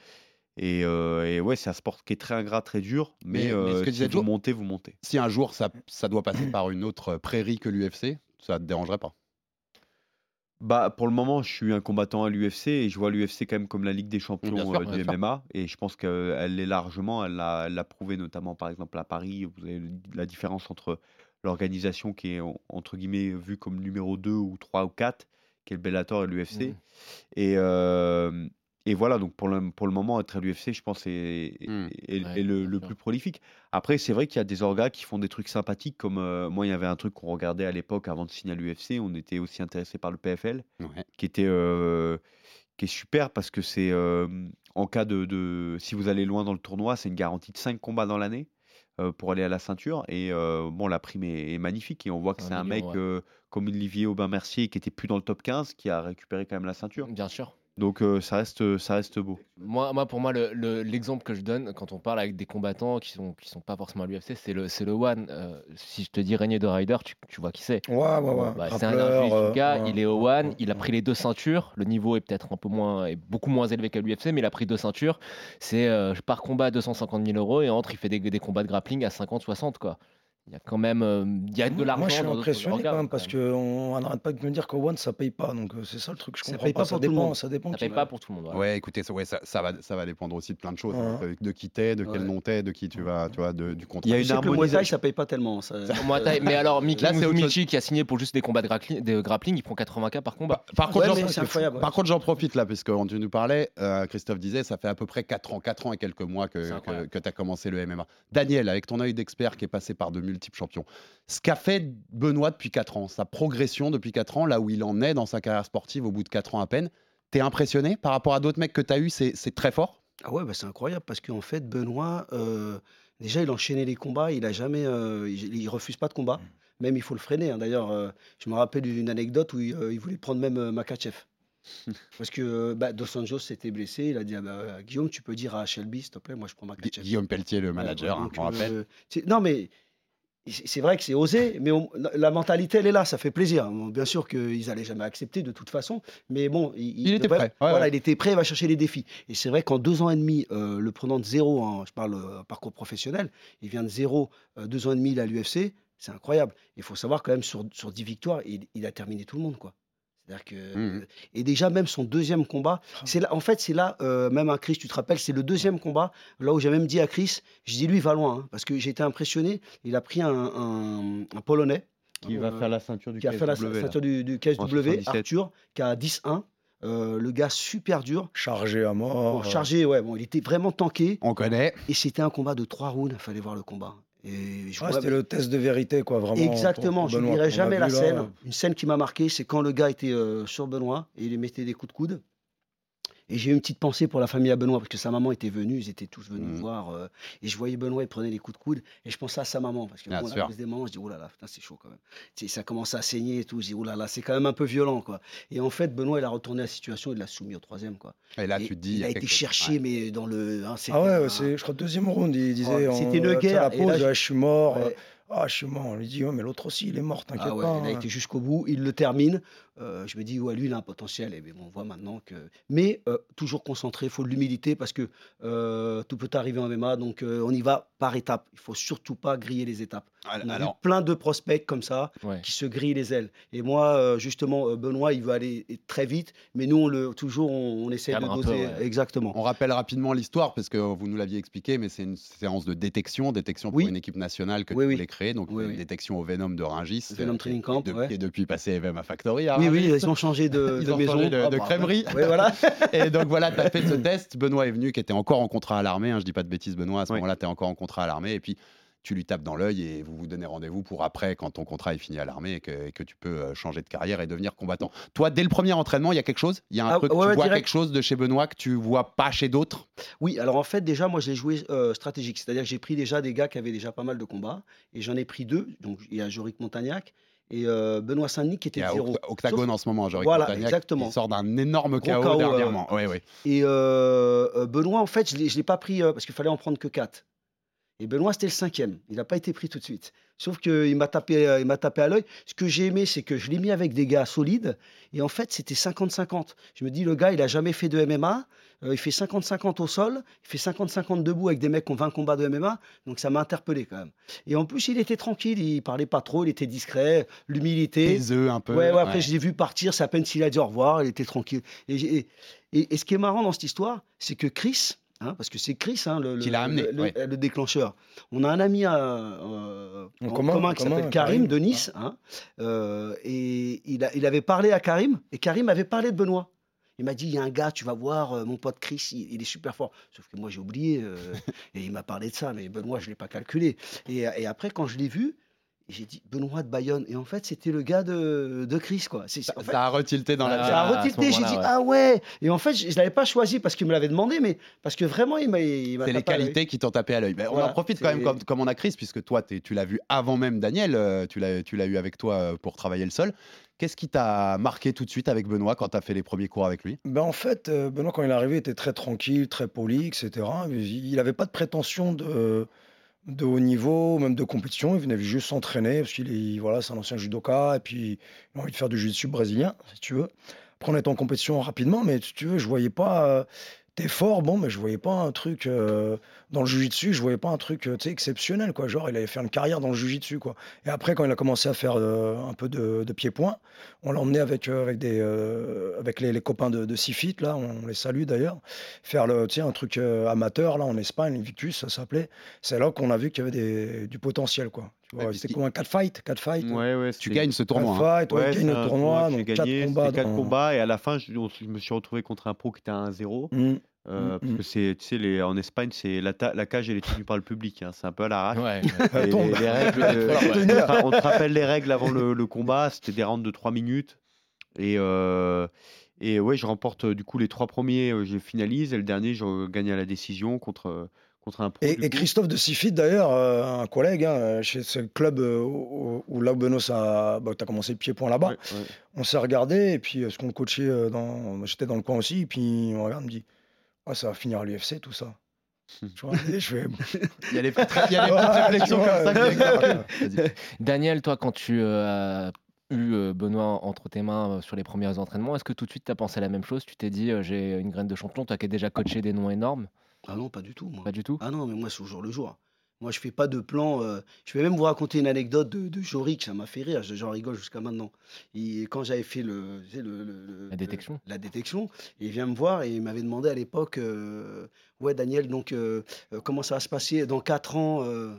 Et, euh, et ouais, c'est un sport qui est très ingrat, très dur. Mais, Mais- mais ce euh, que si vous montez, vous montez. Si un jour ça, ça doit passer par une autre prairie que l'UFC, ça te dérangerait pas? Bah, pour le moment, je suis un combattant à l'UFC et je vois l'UFC quand même comme la Ligue des champions sûr, euh, du. MMA. Et je pense qu'elle l'est largement. Elle l'a prouvé notamment, par exemple, à Paris. Vous avez la différence entre l'organisation qui est, en- entre guillemets, vue comme numéro 2 ou 3 ou 4, qui est le Bellator et l'UFC. Mhm. Et, euh, et voilà, donc pour le, pour le moment, être à l'UFC, je pense, est, est- Mm. est- Ouais, est le, plus prolifique. Après, c'est vrai qu'il y a des orgas qui font des trucs sympathiques, comme euh, moi, il y avait un truc qu'on regardait à l'époque avant de signer à l'UFC. On était aussi intéressé par le PFL Ouais. qui était euh, qui est super parce que c'est euh, en cas de, de- si vous allez loin dans le tournoi, c'est une garantie de 5 combats dans l'année pour aller à la ceinture et euh, bon la prime est, est magnifique et on voit que c'est un million, mec ouais. euh, comme Olivier Aubin Mercier qui était plus dans le top 15 qui a récupéré quand même la ceinture. Bien sûr. Donc euh, ça, reste, ça reste beau. Moi, moi pour moi, l'exemple le, l'exemple que je donne quand on parle avec des combattants qui sont, qui sont pas forcément à l'UFC, c'est le, le One. Euh, si je te dis Régnier de Rider, tu, tu vois qui c'est. Ouais, ouais, ouais. Bah, c'est un euh, gars, il est au One, il a pris les deux ceintures. Le niveau est peut-être un peu moins, est beaucoup moins élevé qu'à l'UFC, mais il a pris deux ceintures. C'est par combat à 250 000 euros et entre, il fait des, des combats de grappling à 50-60, quoi il y a quand même euh, il y a de l'argent. Moi, je suis impressionné quand même parce qu'on n'arrête pas de me dire qu'au One, ça paye pas. Donc, euh, c'est ça le truc. Je ça comprends paye pas, ça, dépend, ça dépend. Ça paye pas pour tout le monde. Ouais, écoutez, ça, ouais, ça, ça, va, ça va dépendre aussi de plein de choses. Hein. De qui t'es, de quel nom t'es, de qui tu vas, tu vois, de, du contrat. Il y a une harmonisation. ça paye pas tellement. Ça... mais alors, Miki Michi qui a signé pour juste des combats de grappling, de grappling il prend 80K par combat. Par contre, par contre, j'en profite là, parce que tu nous parlais, euh, Christophe disait, ça fait à peu près 4 ans, 4 ans et quelques mois que tu as commencé le MMA. Daniel, avec ton œil d'expert qui est passé par de multiples champions, ce qu'a fait Benoît depuis 4 ans, sa progression depuis 4 ans, là où il en est dans sa carrière sportive au bout de 4 ans à peine. T'es impressionné par rapport à d'autres mecs que tu as eu? C'est très fort? Ah ouais, bah c'est incroyable parce qu'en fait, Benoît, euh, déjà, il enchaînait les combats, il a jamais, euh, il, refuse pas de combat. Mmh. Même il faut le freiner. Hein. D'ailleurs, euh, je me rappelle d'une anecdote où il, voulait prendre même Makachev. Parce que bah, Dos Anjos s'était blessé, il a dit ah bah, Guillaume, tu peux dire à Shelby, s'il te plaît, moi je prends Makachev. Guillaume Pelletier, le manager, hein, on rappelle. non, mais c'est vrai que c'est osé, mais la mentalité, elle est là, ça fait plaisir. Bien sûr qu'ils n'allaient jamais accepter de toute façon, mais bon, il, était prêt. voilà, il était prêt, il va chercher les défis. Et c'est vrai qu'en deux ans et demi, euh, le prenant de zéro, hein, je parle euh, parcours professionnel, il vient de zéro, euh, deux ans et demi à l'UFC, c'est incroyable. Il faut savoir quand même, sur, sur 10 victoires, il, il, a terminé tout le monde, quoi. Que, mmh Et déjà, même son deuxième combat, ah. c'est là, en fait, c'est là, euh, même à Chris, tu te rappelles, c'est le deuxième combat, là où j'ai même dit à Chris, je dis lui, il va loin, hein, parce que j'ai été impressionné. Il a pris un, un, Polonais. Qui va faire la ceinture du Qui a fait la ceinture du, du KSW, Arthur, qui a 10-1. Euh, le gars super dur. Chargé à mort. chargé, ouais. Bon, il était vraiment tanké. On connaît. Et c'était un combat de trois rounds. Il fallait voir le combat. Et c'était le test de vérité, quoi, vraiment. Exactement, je n'oublierai jamais la scène. Une scène qui m'a marqué, c'est quand le gars était euh, sur Benoît et il mettait des coups de coude. Et j'ai eu une petite pensée pour la famille à Benoît, parce que sa maman était venue, ils étaient tous venus me mmh. voir. Euh, et je voyais Benoît, il prenait des coups de coude. Et je pensais à sa maman, parce que bon, la des mamans, je dis, oh là là, c'est chaud quand même. ça commence à saigner et tout. Je dis, oh là là, c'est quand même un peu violent, quoi. Et en fait, Benoît, il a retourné la situation, il l'a soumis au troisième, quoi. Et là, tu te dis. Il a été cherché, mais dans le. Hein, ah ouais, c'est, je crois, deuxième round, il disait. Oh, c'était une guerre. La pause, je... suis mort. Ah, je suis mort. On lui dit, oh, mais l'autre aussi, il est mort, t'inquiète ah pas. Il a hein. été jusqu'au bout, il le termine. Euh, je me dis, ouais, lui, il a un potentiel. Et on voit maintenant que. Mais euh, toujours concentré, il faut de l'humilité parce que euh, tout peut arriver en MMA. Donc, on y va par étapes. Il faut surtout pas griller les étapes. Ah, on a Alors... plein de prospects comme ça qui se grillent les ailes. Et moi, justement, Benoît, il veut aller très vite. Mais nous, on le, toujours, on, essaie de doser. Exactement. On rappelle rapidement l'histoire parce que vous nous l'aviez expliqué, mais c'est une séance de détection, détection pour une équipe nationale que vous voulez créer. Donc, une détection au Venom de Ringis. Venom Training Camp. Et, depuis passé MMA Factory. Hein. Oui, oui, ils ont changé de, ils ont maison. Changé de, ah, de bah, crèmerie. Voilà. et donc voilà, tu as fait ce test. Benoît est venu, qui était encore en contrat à l'armée. Hein, je dis pas de bêtises, Benoît. À ce moment-là, tu es encore en contrat à l'armée. Et puis, tu lui tapes dans l'œil et vous vous donnez rendez-vous pour après, quand ton contrat est fini à l'armée et que, que, tu peux euh, changer de carrière et devenir combattant. Toi, dès le premier entraînement, il y a quelque chose? Il y a un ah, truc, tu vois quelque chose de chez Benoît que tu vois pas chez d'autres? Oui, alors en fait, déjà, moi, j'ai joué euh, stratégique. C'est-à-dire que j'ai pris déjà des gars qui avaient déjà pas mal de combats et j'en ai pris deux. Donc, il y a Joric Montagnac et euh, Benoît Saint-Denis qui était zéro. Octagone en ce moment, Joric voilà, exactement. Il sort d'un énorme chaos, dernièrement. Et Benoît, en fait, je ne l'ai pas pris parce qu'il fallait en prendre que quatre. Et Benoît, c'était le cinquième. Il n'a pas été pris tout de suite. Sauf qu'il m'a tapé, euh, il m'a tapé à l'œil. Ce que j'ai aimé, c'est que je l'ai mis avec des gars solides. Et en fait, c'était 50-50. Je me dis, le gars, il n'a jamais fait de MMA. Euh, il fait 50-50 au sol. Il fait 50-50 debout avec des mecs qui ont 20 combats de MMA. Donc ça m'a interpellé quand même. Et en plus, il était tranquille. Il parlait pas trop. Il était discret. L'humilité. Les œufs un peu. Ouais, ouais après, je l'ai vu partir. C'est à peine s'il a dit au revoir. Il était tranquille. et, et ce qui est marrant dans cette histoire, c'est que Chris, Hein, parce que c'est Chris hein, le, le, déclencheur. On a un ami à, euh, en commun, qui s'appelle Karim de Nice, hein, euh, et il, a, il, avait parlé à Karim, et Karim avait parlé de Benoît. Il m'a dit, il y a un gars, tu vas voir, euh, mon pote Chris, il, est super fort. Sauf que moi, j'ai oublié, et il m'a parlé de ça, mais Benoît, je ne l'ai pas calculé. Et, et, après, quand je l'ai vu, j'ai dit Benoît de Bayonne. Et en fait, c'était le gars de, de Chris, quoi. C'est- Ça, en fait, ça a retilté dans la Ah, ça a retilté. J'ai dit ah ouais. Et en fait, je, je l'avais pas choisi parce qu'il me l'avait demandé, mais parce que vraiment, il m'a. il m'a C'est les qualités qui t'ont tapé à l'œil. Ben, on Voilà, en profite quand même comme, comme on a Chris, puisque toi, t'es- tu l'as vu avant même Daniel, euh, tu l'as tu l'as eu avec toi euh, pour travailler le sol. Qu'est-ce qui t'a marqué tout de suite avec Benoît quand tu as fait les premiers cours avec lui? Ben en fait, euh, Benoît, quand il est arrivé, était très tranquille, très poli, etc. Il n'avait pas de prétention de, de haut niveau, même de compétition. Il venait juste s'entraîner parce qu'il est, voilà, c'est un ancien judoka et puis il a envie de faire du jiu-jitsu brésilien, si tu veux. Après, on était en compétition rapidement, mais si tu veux, je voyais pas. euh, T'es fort, bon, mais je voyais pas un truc euh, dans le jiu-jitsu, je voyais pas un truc euh, tu exceptionnel, quoi. Genre, il allait faire une carrière dans le jiu-jitsu, quoi. Et après, quand il a commencé à faire euh, un peu de, de pied-point, on l'a emmené avec, euh, avec, des, euh, avec les, les copains de, de Sifit, là, on les salue d'ailleurs, faire le, tu un truc amateur, là, en Espagne, Invictus, ça s'appelait. C'est là qu'on a vu qu'il y avait des- du potentiel, quoi. Tu Ouais, C'était comme un 4 fight, 4 fight. Ouais, ouais, Tu gagnes ce tournoi. Fight, ouais, Ouais, gagne c'est le tournoi, donc 4 gagné, combats. c'était quatre dans- combats et à la fin, je, me suis retrouvé contre un pro qui était à 1-0. Mm. Euh, Mm, parce mm. que c'est, tu sais, les, en Espagne, c'est la, ta- la cage elle est tenue par le public. hein, c'est un peu à l'arrache. Ouais. Et les, Tombe. les règles, euh, Ouais. on, te rappelle les règles avant le, le combat. C'était des rounds de 3 minutes. Et, euh, et ouais, je remporte euh, du coup les trois premiers, euh, je finalise. Et le dernier, je gagne à la décision contre, contre un pro. Et. Christophe de Sifit, d'ailleurs, euh, un collègue, hein, chez ce club euh, où, où là où Benoît, ça- bah, t'as commencé le pied-point là-bas, Ouais, on s'est regardé, et puis, est-ce qu'on le coachait dans... J'étais dans le coin aussi, et puis on regarde, on me dit, Ah, ça va finir à l'UFC, tout ça. Je vois, je fais, Il y a les petites, réflexions vois, comme ça. Vas-y. Daniel, toi, quand tu euh, as eu euh, Benoît entre tes mains euh, sur les premiers entraînements, est-ce que tout de suite tu as pensé à la même chose? Tu t'es dit, euh, j'ai une graine de champion, toi qui as déjà coaché des noms énormes? Ah non, pas du tout, moi. Pas du tout? Ah non, mais moi, c'est au jour le jour. Moi, je fais pas de plan. euh, Je vais même vous raconter une anecdote de, de Jorik, ça m'a fait rire. je- J'en rigole jusqu'à maintenant. Et quand j'avais fait le, tu sais, le- le- le- La détection. la détection, il vient me voir et il m'avait demandé à l'époque, euh, ouais, Daniel, donc euh, euh, comment ça va se passer dans 4 ans euh,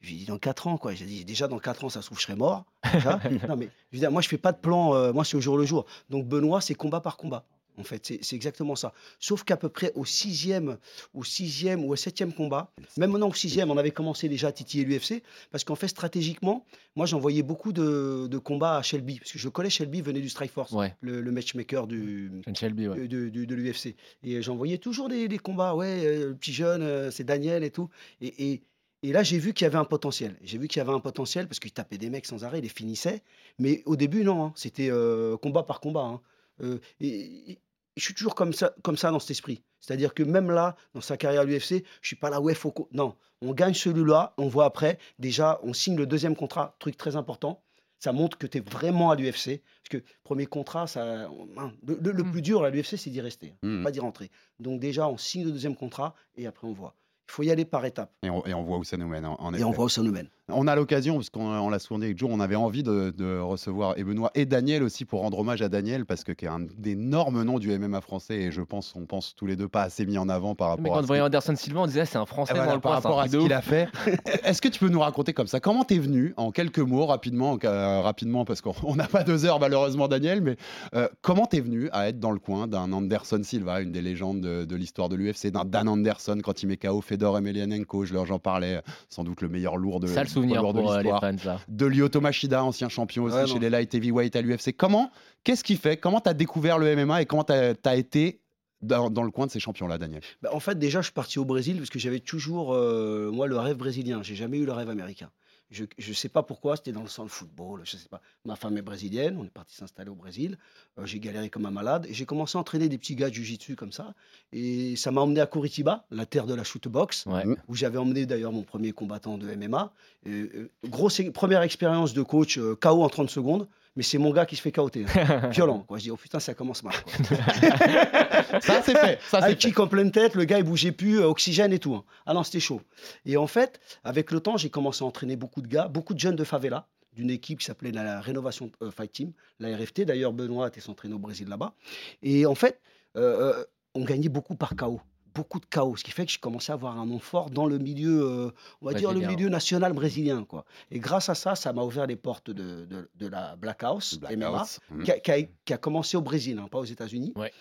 Je lui ai dit dans 4 ans, quoi. J'ai dit déjà dans 4 ans, ça se trouve, je serai mort. déjà. non, mais je veux dire, moi, je fais pas de plan. euh, moi, c'est au jour le jour. Donc Benoît, c'est combat par combat. En fait, c'est exactement ça. Sauf qu'à peu près au sixième, au sixième ou au septième combat, même maintenant au sixième, on avait commencé déjà à titiller l'UFC, parce qu'en fait, stratégiquement, moi, j'envoyais beaucoup de, de combats à Shelby, parce que je connais Shelby, venait du Strike Force, Ouais, le, le matchmaker du, Shelby, ouais. de, de- de- de l'UFC. Et j'envoyais toujours des, des combats, ouais, euh, le petit jeune, euh, c'est Daniel et tout. Et, et- et là, j'ai vu qu'il y avait un potentiel. J'ai vu qu'il y avait un potentiel parce qu'il tapait des mecs sans arrêt, il les finissait. Mais au début, non, hein, c'était euh, combat par combat. hein. Euh, et je suis toujours comme ça, comme ça dans cet esprit. C'est-à-dire que même là, dans sa carrière à l'UFC, je suis pas là, ouais, faut. Non, on gagne celui-là, on voit après. Déjà, on signe le deuxième contrat, truc très important. Ça montre que tu es vraiment à l'UFC. Parce que premier contrat, ça, hein, le, le- le Mm. plus dur à l'UFC, c'est d'y rester, hein, Mm. pas d'y rentrer. Donc déjà, on signe le deuxième contrat et après on voit. Il faut y aller par étapes. Et on, et on voit où ça nous mène. En, en Et on voit où ça nous mène. On a l'occasion, parce qu'on on l'a souvent dit avec Joe, on avait envie de, de recevoir et Benoît et Daniel aussi pour rendre hommage à Daniel, parce que qui est un d'énormes noms du MMA français, et je pense, on pense tous les deux pas assez mis en avant par rapport Mais à quand on voyait Anderson Silva, on disait, ah, c'est un Français Et voilà, dans le par point, rapport à ce qu'il a fait. Est-ce que tu peux nous raconter comme ça Comment t'es venu en quelques mots, rapidement, euh, rapidement parce qu'on on n'a pas deux heures malheureusement, Daniel, mais euh, comment t'es venu à être dans le coin d'un Anderson Silva, une des légendes de, de l'histoire de l'UFC, d'un Dan Anderson quand il met KO Fedor Emelianenko, je leur j'en parlais, sans doute le meilleur lourd de, poids souvenir de euh, les fans, ça. De Lyoto Machida, ancien champion aussi Ouais, chez non. les light heavyweight à l'UFC. Comment Qu'est-ce qui fait Comment t'as découvert le MMA et comment t'as as été dans, dans le coin de ces champions-là, Daniel? Bah, en fait, déjà, je suis parti au Brésil parce que j'avais toujours, euh, moi, le rêve brésilien. J'ai jamais eu le rêve américain. Je ne sais pas pourquoi, c'était dans le sang le football, je sais pas. Ma femme est brésilienne, on est parti s'installer au Brésil. Euh, j'ai galéré comme un malade et j'ai commencé à entraîner des petits gars de jiu-jitsu comme ça. Et ça m'a emmené à Curitiba, la terre de la shootbox, Ouais. où j'avais emmené d'ailleurs mon premier combattant de MMA. Euh, euh, grosse première expérience de coach, euh, KO en 30 secondes, mais c'est mon gars qui se fait hein. Violent, quoi. Je dis, oh putain, ça commence mal. quoi. Ça, c'est fait. Ça, Un c'est kick en pleine tête, le gars il bougeait plus, euh, oxygène et tout. hein. Ah non, c'était chaud. Et en fait, avec le temps, j'ai commencé à entraîner beaucoup de gars, beaucoup de jeunes de favela, d'une équipe qui s'appelait la Rénovation euh, Fight Team, la RFT. D'ailleurs, Benoît était s'entraîner au Brésil là-bas. Et en fait, euh, on gagnait beaucoup par KO. Beaucoup de KO, ce qui fait que je commençais à avoir un nom fort dans le milieu, euh, on va dire le milieu national brésilien. Quoi. Et grâce à ça, ça m'a ouvert les portes de, de- de la Black House, Black MMA, House. Mhm. qui a, qui a- qui a commencé au Brésil, hein, pas aux États-Unis. Ouais.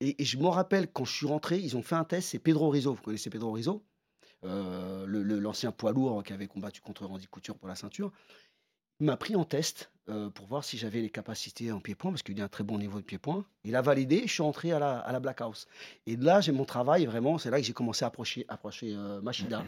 Et, et je me rappelle quand je suis rentré, ils ont fait un test. C'est Pedro Rizzo. Vous connaissez Pedro Rizzo? Euh, L'ancien poids lourd qui avait combattu contre Randy Couture pour la ceinture. Il m'a pris en test euh, pour voir si j'avais les capacités en pied-point, parce qu'il a un très bon niveau de pied-point. Il a validé, je suis entré à la, à la Black House. Et là, j'ai mon travail, vraiment, c'est là que j'ai commencé à approcher, approcher euh, Machida.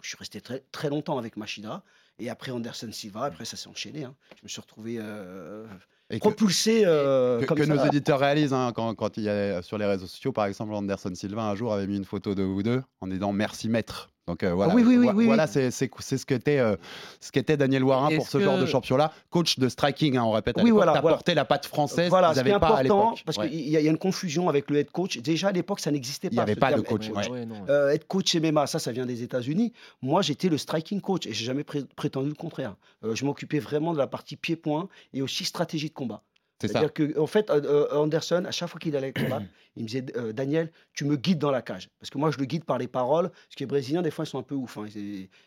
Je suis resté très, très longtemps avec Machida. Et après Anderson Silva, après ça s'est enchaîné. hein. Je me suis retrouvé euh, Et que- propulsé euh, que, comme que ça. nos éditeurs réalisent hein, quand, quand il y a sur les réseaux sociaux, par exemple, Anderson Sylvain un jour avait mis une photo de vous deux en disant merci maître. Donc euh, voilà, oui, oui, oui, Vo- oui, voilà, oui. c'est c'est c'est ce qu'était euh, ce qu'était Daniel Warin pour ce genre de champion-là, coach de striking, hein, on répète. À Oui, voilà, t'as voilà. porté la patte française Voilà, n'avaient pas à important, l'époque. parce Ouais. qu'il y, a il y a une confusion avec le head coach. Déjà à l'époque, ça n'existait pas. Il n'y avait pas de coach. head ouais. Ouais. Euh, être coach MMA, ça, ça vient des États-Unis. Moi, j'étais le striking coach et j'ai jamais pré- prétendu le contraire. Euh, je m'occupais vraiment de la partie pied-point et aussi stratégie de combat. C'est-à-dire que, en fait, euh, euh, Anderson, à chaque fois qu'il allait combattre, il me disait euh, Daniel, tu me guides dans la cage. Parce que moi, je le guide par les paroles. Parce que les Brésiliens, des fois, ils sont un peu ouf. hein.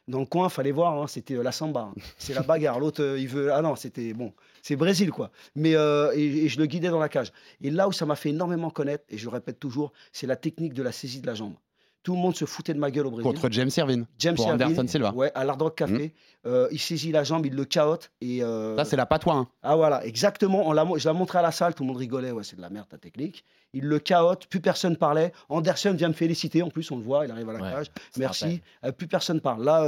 Dans le coin, fallait voir, hein, c'était la samba. hein. C'est la bagarre. L'autre, il veut. Ah non, c'était bon. C'est Brésil, quoi. Mais euh, et, et je le guidais dans la cage. Et là où ça m'a fait énormément connaître, et je le répète toujours, c'est la technique de la saisie de la jambe. Tout le monde se foutait de ma gueule au Brésil. Contre James Irvin. James pour Irvine, Anderson Silva. Ouais, à Rock Café. Euh, il saisit la jambe, il le caote. Et, euh, Ça, c'est la patois. hein. ah voilà, exactement. On l'a je l'ai montré à la salle, tout le monde rigolait. Ouais, c'est de la merde ta technique. Il le caote, plus personne parlait. Anderson vient me féliciter. En plus, on le voit, il arrive à la Ouais, cage. Merci. Euh, plus personne parle. Là,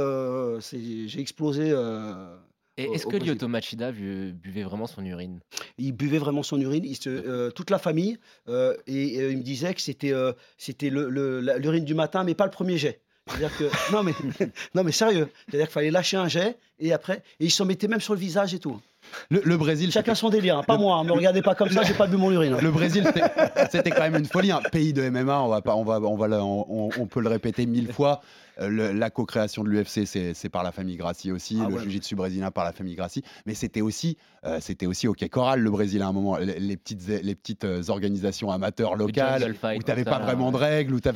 j'ai explosé. Et est-ce que. Lyoto Machida bu- buvait vraiment son urine? Il buvait vraiment son urine. Il se, euh, toute la famille. euh, et euh, il me disait que c'était euh, c'était le- le- l'urine du matin, mais pas le premier jet. C'est-à-dire que non mais non mais sérieux. C'est-à-dire qu'il fallait lâcher un jet et après et il s'en mettait même sur le visage et tout. Le, le Brésil, Chacun son délire. hein. Pas Le- moi. Ne me regardez pas comme ça. J'ai pas bu mon urine. hein. Le Brésil, c'était- c'était quand même une folie. Un pays de MMA, on, va pas, on, va, on, va, le- on, on peut le répéter mille fois. Euh, le- la co-création de l'UFC, c'est par la famille Gracie aussi. Ah le ouais. jiu-jitsu brésilien par la famille Gracie. Mais c'était aussi, euh, c'était aussi OK Coral, le Brésil à un moment. Les, les petites, les petites euh, organisations amateurs locales où tu n'avais pas ça, vraiment de règles. Tu as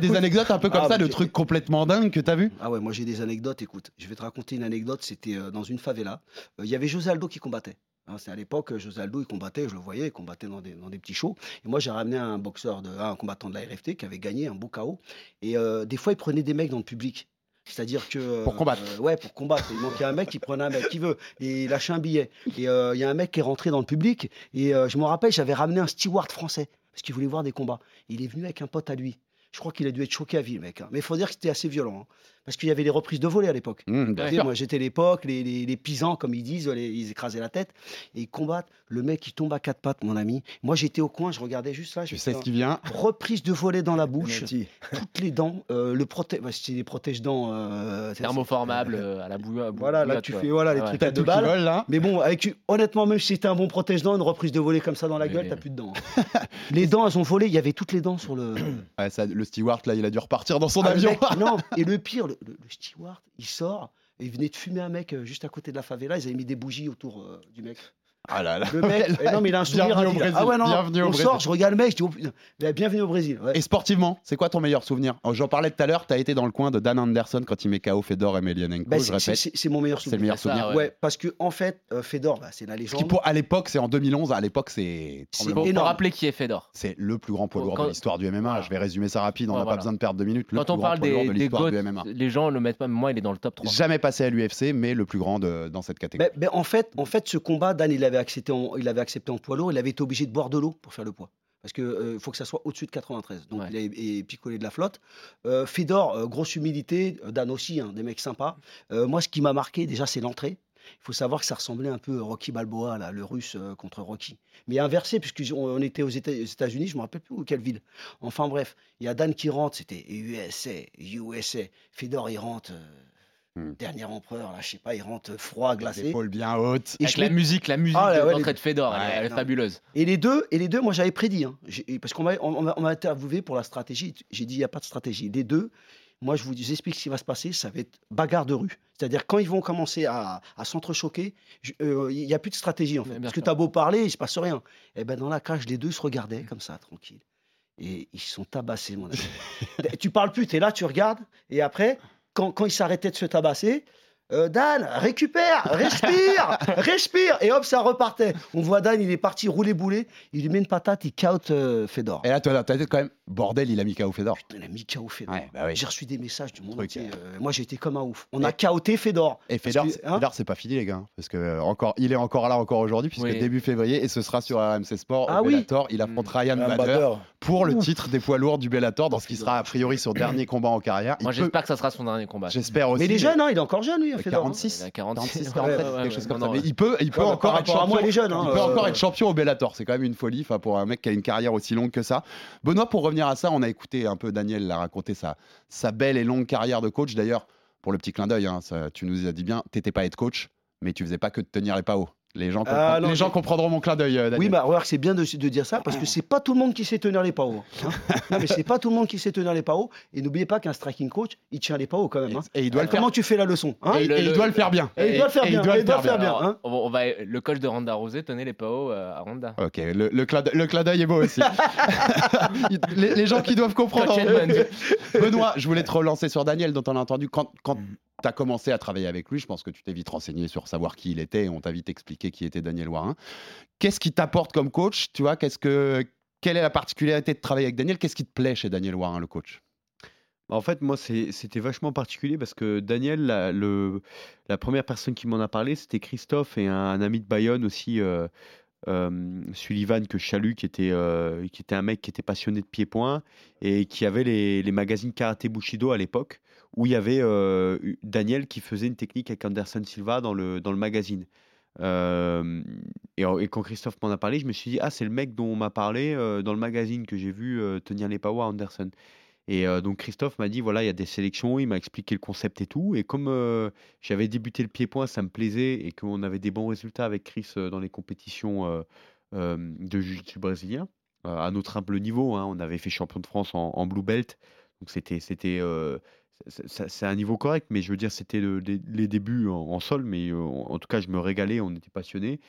des Écoute, anecdotes un peu comme ah, ça, de trucs complètement dingues que tu as vu Ah ouais, moi j'ai des anecdotes. Écoute, je vais te raconter une anecdote. C'était euh, dans une favela. Euh, Il y avait José Aldo qui combattait. Hein, c'est à l'époque, euh, José Aldo, il combattait, je le voyais, il combattait dans des, dans des petits shows. Et moi, j'ai ramené un boxeur, de, un combattant de la RFT qui avait gagné un beau KO. Et euh, des fois, il prenait des mecs dans le public. C'est-à-dire que. euh, Pour combattre. euh, Ouais, pour combattre. Il manquait un mec, il prenait un mec qui veut. Et il lâchait un billet. Et euh, il y a un mec qui est rentré dans le public. Et euh, je me rappelle, j'avais ramené un steward français. Parce qu'il voulait voir des combats. Il est venu avec un pote à lui. Je crois qu'il a dû être choqué à vie, le mec. hein. Mais il faut dire que c'était assez violent. hein. Parce qu'il y avait des reprises de volée à l'époque. Mmh, moi, j'étais l'époque, les, les, les pisans, comme ils disent, les- ils écrasaient la tête. Et ils combattent. Le mec, il tombe à quatre pattes, mon ami. Moi, j'étais au coin, je regardais juste là. Tu j'ai sais ce qui vient. Reprise de volée dans la bouche, toutes les dents, euh, le protège, c'était des protège-dents. euh, c'est- Thermoformable euh, à la bouille. Voilà, là, tu fais voilà, les trucs à deux balles. là. Mais bon, avec, honnêtement, même si c'était un bon protège-dents, une reprise de volée comme ça dans la Oui, gueule, oui. t'as plus de dents. hein. les dents, elles ont volé, il y avait toutes les dents sur le. Ouais, ça, le steward, là, il a dû repartir dans son Ah, avion. mec- non, et le pire, le, steward, il sort, et il venait de fumer un mec euh, juste à côté de la favela, ils avaient mis des bougies autour euh, du mec. Ah là là. Le mec, eh non, mais il a un souvenir Bienvenue au. Brésil, Ah ouais, non, bienvenue au on Brésil. sort, je regarde le mec, je dis, oh, bienvenue au Brésil. ouais. Et sportivement, c'est quoi ton meilleur souvenir Oh, J'en parlais tout à l'heure, tu as été dans le coin de Dan Anderson quand il met KO Fedor et Emelianenko, Bah, je c'est- répète. c'est c'est mon meilleur C'est le souvenir. meilleur ça, souvenir. ouais. Ouais, parce que en fait, euh, Fedor, bah, c'est la qui, légende. pour, à l'époque, c'est en 2011, à l'époque, c'est C'est énorme. rappeler qui est Fedor. c'est le plus grand poids lourd Quand- de l'histoire du MMA. Voilà. Je vais résumer ça rapide, on Ouais, n'a voilà. pas besoin de perdre deux minutes. Le Quand on parle des, de des les gens le mettent pas, mais moi il est dans le top 3. Jamais passé à l'UFC, mais le plus grand dans cette catégorie. En, fait, en fait, ce combat, Dan, il avait accepté en, il avait accepté en poids lourd, il avait été obligé de boire de l'eau pour faire le poids. Parce qu'il faut que ça soit au-dessus de 93. Donc Ouais. il a et picolé de la flotte. Euh, Fedor, euh, grosse humilité. euh, Dan aussi, hein, des mecs sympas. Euh, moi, ce qui m'a marqué, déjà, c'est l'entrée. Il faut savoir que ça ressemblait un peu à Rocky Balboa, là, le russe euh, contre Rocky. Mais inversé, puisqu'on on était aux Éta- aux États-Unis, je me rappelle plus où, quelle ville. Enfin bref, il y a Dan qui rentre, c'était USA, USA. Fedor, il rentre, Hmm. dernier empereur, là, je sais pas, il rentre froid, Les glacé. épaules bien hautes. Et Avec je la musique, la musique Ah, ouais, de ouais, l'entrée les- de Fedor, elle, est- Ouais, elle est non. fabuleuse. Et les deux, et les deux, moi j'avais prédit, hein. Parce qu'on m'a on, m'a- on interviewé pour la stratégie. J'ai dit il n'y a pas de stratégie. Les deux, moi je vous explique ce qui va se passer. Ça va être bagarre de rue. C'est-à-dire quand ils vont commencer à, à s'entrechoquer, euh, il n'y a plus de stratégie en fait. Parce que tu as beau parler, il se passe rien. Et ben dans la cage, les deux se regardaient comme ça, tranquille. Et ils se sont tabassés, mon ami. tu parles plus, tu es là, tu regardes. Et après, quand, quand ils s'arrêtaient de se tabasser, Euh, Dan, récupère, respire, respire. Et hop, ça repartait. On voit Dan, il est parti rouler boulet. Il lui met une patate, il caute euh, Fedor. Et là, toi, t'as dit quand même, bordel, il a mis KO Fedor. Il a mis KO Fedor. Ouais, bah oui. J'ai reçu des messages du monde entier. euh. Moi, j'ai été comme un ouf. On Et- a KOté Fedor. Et Fedor, c'est- hein, Fedor, c'est pas fini, les gars. hein, Parce que euh, encore, il est encore là encore aujourd'hui, puisque Oui. début février, et ce sera sur RMC Sport. Ah au oui. Bellator, il affronte Ryan Un Bader batteur. pour le titre des poids lourds du Bellator, dans ce qui sera a priori son dernier combat en carrière. Il Moi, peut- j'espère que ça sera son dernier combat. J'espère aussi. mais il est jeune, hein, il est encore jeune, lui, Euh, Fedor. hein. 46, Il a 46, 46, 47, ouais, ouais, quelque chose ouais, comme non, ça. non, Mais il peut, il encore être champion. il est jeune, il peut euh, encore être champion au Bellator. C'est quand même une folie. Enfin, pour un mec qui a une carrière aussi longue que ça. Benoît, pour revenir à ça, on a écouté un peu Daniel la raconter sa, sa belle et longue carrière de coach. D'ailleurs, pour le petit clin d'œil, hein, ça, tu nous as dit bien, t'étais pas head coach, mais tu faisais pas que de tenir les PAO. Les gens, Ah, les gens comprendront mon clin d'œil, euh. Oui, bah remarque, c'est bien de, de dire ça parce que c'est pas tout le monde qui sait tenir les PAO. hein. non, mais c'est pas tout le monde qui sait tenir les PAO. Et n'oubliez pas qu'un striking coach, il tient les PAO quand même. hein. et il doit le faire. Comment tu fais la leçon hein? Et, et il doit le faire bien. Et il doit le faire et bien. il doit et le il doit faire le faire bien. bien. hein. On va- le coach de Ronda Rousey tenait les PO euh, à Ronda. Ok, le, le, clin d'œil- le clin d'œil est beau aussi. les, les gens qui doivent comprendre. Benoît, je voulais te relancer sur Daniel, dont on a entendu quand, quand Mm. Tu as commencé à travailler avec lui. Je pense que tu t'es vite renseigné sur savoir qui il était. et On t'a vite expliqué qui était Daniel Warin. Qu'est-ce qui t'apporte comme coach Tu vois, que quelle est la particularité de travailler avec Daniel? Qu'est-ce qui te plaît chez Daniel Warin, le coach? En fait, moi, c'était vachement particulier parce que Daniel, la, le- la première personne qui m'en a parlé, c'était Christophe et un, ami de Bayonne aussi, euh, euh, Sullivan, que je qui était, euh, qui était un mec qui était passionné de pied-point et qui avait les, les magazines Karaté Bushido à l'époque, où il y avait euh, Daniel qui faisait une technique avec Anderson Silva dans le, dans le magazine. Et, quand Christophe m'en a parlé, je me suis dit, ah, c'est le mec dont on m'a parlé euh, dans le magazine que j'ai vu euh, tenir les power à Anderson. Et donc Christophe m'a dit voilà, il y a des sélections, il m'a expliqué le concept et tout. Et comme j'avais débuté le pied-point, ça me plaisait et qu'on avait des bons résultats avec Chris dans les compétitions de jiu-jitsu brésilien, à notre humble niveau, hein, on avait fait champion de France en, blue belt. Donc c'était c'est- un niveau correct, mais je veux dire c'était le- les, débuts en, sol, mais euh, en, tout cas je me régalais, on était passionnés.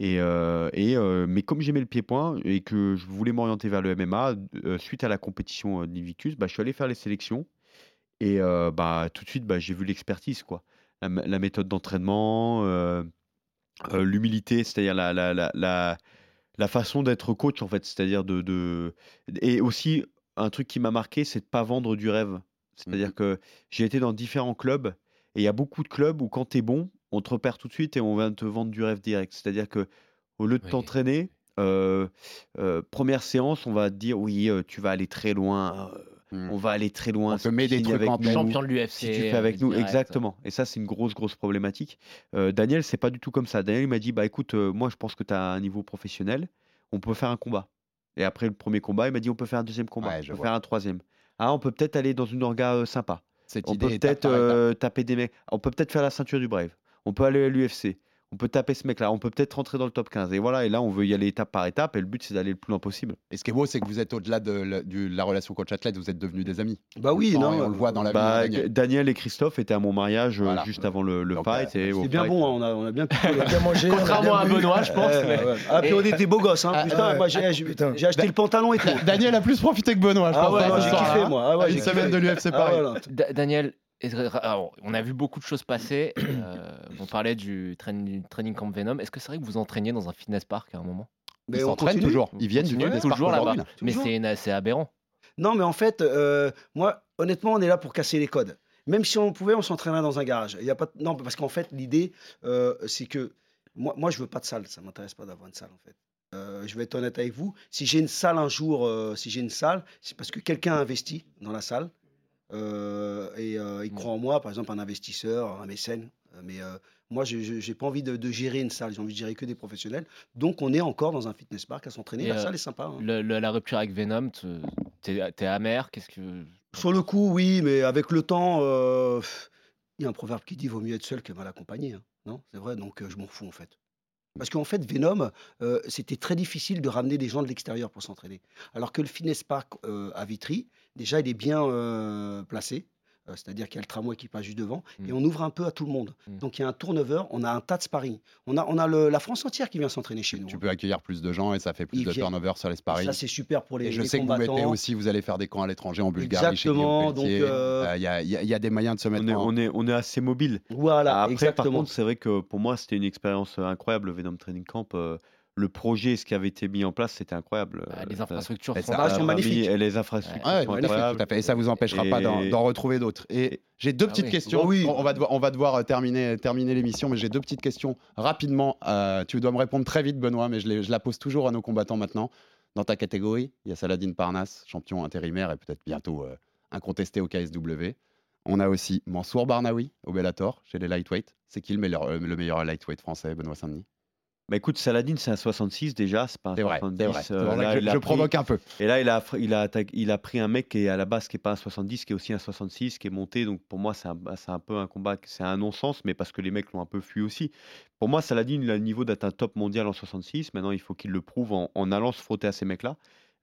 Et, euh, euh, mais comme j'aimais le pied-point et que je voulais m'orienter vers le MMA, suite à la compétition d'Invictus, bah, je suis allé faire les sélections. Et bah, tout de suite, bah, j'ai vu l'expertise, quoi. La, méthode d'entraînement, l'humilité, c'est-à-dire la, la, la, façon d'être coach, en fait. C'est-à-dire de, de... Et aussi, un truc qui m'a marqué, c'est de pas vendre du rêve. C'est-à-dire que j'ai été dans différents clubs et il y a beaucoup de clubs où quand tu es bon, on te repère tout de suite et on va te vendre du rêve direct. C'est-à-dire que au lieu de Oui. t'entraîner, euh, euh, première séance, on va te dire oui, euh, tu vas aller très loin, euh, Mm. on va aller très loin. On te si met tu des trucs avec en nous. Champion de l'UFC. si tu fais avec nous, direct. exactement. Et ça, c'est une grosse, grosse problématique. Euh, Daniel, c'est pas du tout comme ça. Daniel, il m'a dit, bah écoute, euh, moi, je pense que tu as un niveau professionnel, on peut faire un combat. Et après le premier combat, il m'a dit, on peut faire un deuxième combat, Ouais, on peut vois. faire un troisième. Ah, on peut peut-être aller dans une orga sympa. Cette On idée peut peut-être taper des mecs. On peut peut-être faire la ceinture du Brave. On peut aller à l'UFC. On peut taper ce mec-là. On peut peut-être rentrer dans le top 15. Et voilà. Et là, on veut y aller étape par étape. Et le but, c'est d'aller le plus loin possible. Et ce qui est beau, c'est que vous êtes au-delà de, la- du- la relation coach-athlète, vous êtes devenus des amis. Bah oui, On, non. on le voit dans la vie. de Bah, Daniel. Daniel et Christophe étaient à mon mariage euh, Voilà. juste avant le, le Donc, fight. euh, et au C'est bien fight, bon, hein, on, a, on a bien picolé. On a bien mangé. on a Contrairement bien à. Benoît, je pense. Mais- ouais. Ah, puis on était beaux gosses. Hein. Ah, Putain, moi, j'ai j'ai- acheté le pantalon et tout. Daniel a plus profité que Benoît, je Ah pense. j'ai kiffé, moi. Ah Une semaine de l'UFC Ah, Paris. Daniel, alors, on a vu beaucoup de choses passer. euh, on parlait du train- du training camp Venom. Est-ce que c'est vrai que vous entraîniez dans un fitness park à un moment? Mais Ils on s'entraînent toujours. Ils viennent du fitness park là-bas. là. Mais c'est une- c'est aberrant. Non, mais en fait, euh, moi, honnêtement, on est là pour casser les codes. Même si on pouvait, on s'entraînerait dans un garage. Il y a pas Non, parce qu'en fait, l'idée, euh, c'est que moi, moi, je veux pas de salle. Ça m'intéresse pas d'avoir une salle, en fait. Euh, je vais être honnête avec vous. Si j'ai une salle un jour, euh, si j'ai une salle, c'est parce que quelqu'un a investi dans la salle et euh, il croit en moi, par exemple un investisseur, un mécène. Euh, Mais euh, moi, je n'ai pas envie de, de gérer une salle. J'ai envie de gérer que des professionnels. Donc, on est encore dans un fitness park à s'entraîner. Et, La euh, salle est sympa. hein. Le- le- la rupture avec Venom, te- t'es t'es amer? Qu'est-ce que Sur le coup, oui, mais avec le temps, euh, il y a un proverbe qui dit vaut mieux être seul que mal accompagné. hein. Non, c'est vrai, donc euh, je m'en fous en fait. Parce qu'en fait, Venom, euh, c'était très difficile de ramener des gens de l'extérieur pour s'entraîner. Alors que le Fitness Park euh, à Vitry, déjà, il est bien euh, placé. euh, c'est-à-dire qu'il y a le tramway qui passe juste devant, Mm. et on ouvre un peu à tout le monde. Mm. Donc il y a un turnover, on a un tas de sparring. On a, on a le- la France entière qui vient s'entraîner chez nous. Tu hein. peux accueillir plus de gens et ça fait plus Ils de viennent- turnover sur les sparring. Ça, c'est super pour les, Et je les sais que vous mettez aussi, vous allez faire des camps à l'étranger en Bulgarie, chez Exactement, Guillaume donc, euh, Euh, Il y, a, il y a- il y a des moyens de se mettre On est, en... on, est, on est assez mobile. Voilà, Après, par exactement. contre, c'est vrai que pour moi, c'était une expérience euh, incroyable, le Venom Training Camp. Le projet, ce qui avait été mis en place, c'était incroyable. Bah, les infrastructures sont ça- magnifiques. Et les infrastructures Ouais, sont tout à fait. Et ça vous empêchera pas d'en Et- d'en retrouver d'autres. Et j'ai deux Ah petites oui. questions. Oui. On, va devoir, on va devoir euh, terminer, terminer l'émission, mais j'ai deux petites questions rapidement. Euh, tu dois me répondre très vite, Benoît, mais je, la pose toujours à nos combattants maintenant. Dans ta catégorie, il y a Saladin Parnasse, champion intérimaire et peut-être bientôt euh, incontesté au KSW. On a aussi Mansour Barnaoui au Bellator, chez les lightweight. C'est qui le meilleur, euh, le meilleur lightweight français, Benoît Saint-Denis? Bah écoute, Saladin, c'est un 66 déjà, c'est pas un C'est vrai, 70. c'est vrai. euh, là, je, pris- provoque un peu. Et là, il a, il, a attaqué- il a pris un mec qui est à la base qui est pas un 70, qui est aussi un 66, qui est monté. Donc pour moi, c'est un, un peu un combat, c'est un non-sens, mais parce que les mecs l'ont un peu fui aussi. Pour moi, Saladin, il a le niveau d'être un top mondial en 66. Maintenant, il faut qu'il le prouve en, en allant se frotter à ces mecs-là.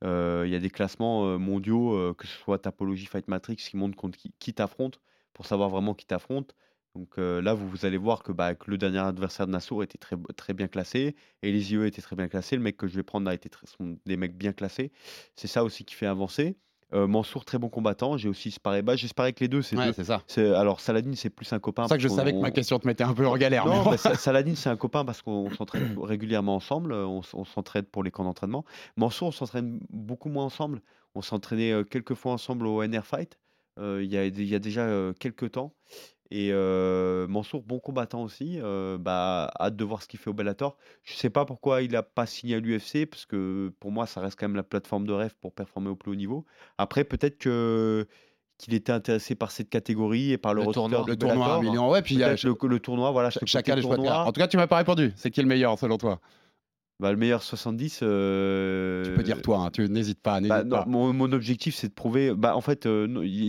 Euh, Il y a des classements euh, mondiaux, que ce soit Tapologie, Fight Matrix, qui montrent contre qui, qui t'affronte, pour savoir vraiment qui t'affronte. Donc euh, là, vous, vous allez voir que, bah, que le dernier adversaire de Nassour était très, très bien classé, et les IE étaient très bien classés. Le mec que je vais prendre a été très- sont des mecs bien classés. C'est ça aussi qui fait avancer. Euh, Mansour, très bon combattant. J'ai aussi sparé. Bah, j'ai sparé avec les deux. C'est Ouais, ça. Alors, Saladin, c'est plus un copain. C'est ça que je savais que ma question te mettait un peu en galère. non, mais Sa- Saladin, c'est un copain parce qu'on s'entraîne régulièrement ensemble. On, on s'entraide pour les camps d'entraînement. Mansour, on s'entraîne beaucoup moins ensemble. On s'entraînait quelques fois ensemble au NR Fight euh, il y, y a déjà quelques temps. Et euh, Mansour, bon combattant aussi. euh, bah, hâte de voir ce qu'il fait au Bellator. Je sais pas pourquoi il n'a pas signé à l'UFC parce que pour moi, ça reste quand même la plateforme de rêve pour performer au plus haut niveau. Après, peut-être que qu'il était intéressé par cette catégorie et par le, Le tournoi. le tournoi million, ouais, puis il y a le, le tournoi, voilà, chacun les tournoi. En tout cas, tu m'as pas répondu. C'est qui le meilleur selon toi? Bah, le meilleur 70. euh, Tu peux dire toi, hein, tu n'hésites pas, n'hésite bah, non, pas. mon, mon objectif, c'est de prouver. Bah, en fait, euh,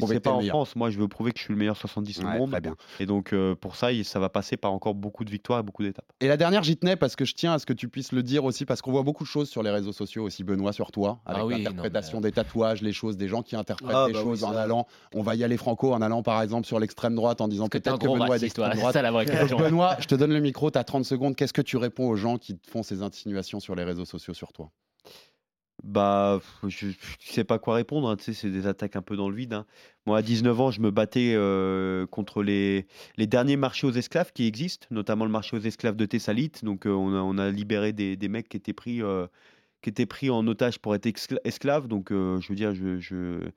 c'est pas le en meilleur. France. Moi, je veux prouver que je suis le meilleur 70 Ouais, au monde. très bien. Et donc, euh, pour ça, ça va passer par encore beaucoup de victoires et beaucoup d'étapes. Et la dernière, j'y tenais parce que je tiens à ce que tu puisses le dire aussi, parce qu'on voit beaucoup de choses sur les réseaux sociaux aussi, Benoît, sur toi, avec Ah oui, l'interprétation non, des tatouages, les choses, des gens qui interprètent Ah, des bah oui, choses en allant. On va y aller franco en allant par exemple sur l'extrême droite en disant peut-être que Benoît est d'extrême droite. ça la vraie question. Benoît, je te donne le micro, tu as 30 secondes. Qu'est-ce que tu réponds aux gens qui te font ces insinuations sur les réseaux sociaux sur toi Bah, je, je sais pas quoi répondre. hein, c'est des attaques un peu dans le vide. hein. Moi, à 19 ans, je me battais euh, contre les, les derniers marchés aux esclaves qui existent, notamment le marché aux esclaves de Thessalite. Donc, euh, on, a, on a libéré des, des mecs qui étaient pris, euh, qui pris en otage pour être esclaves. Donc, je veux dire, je,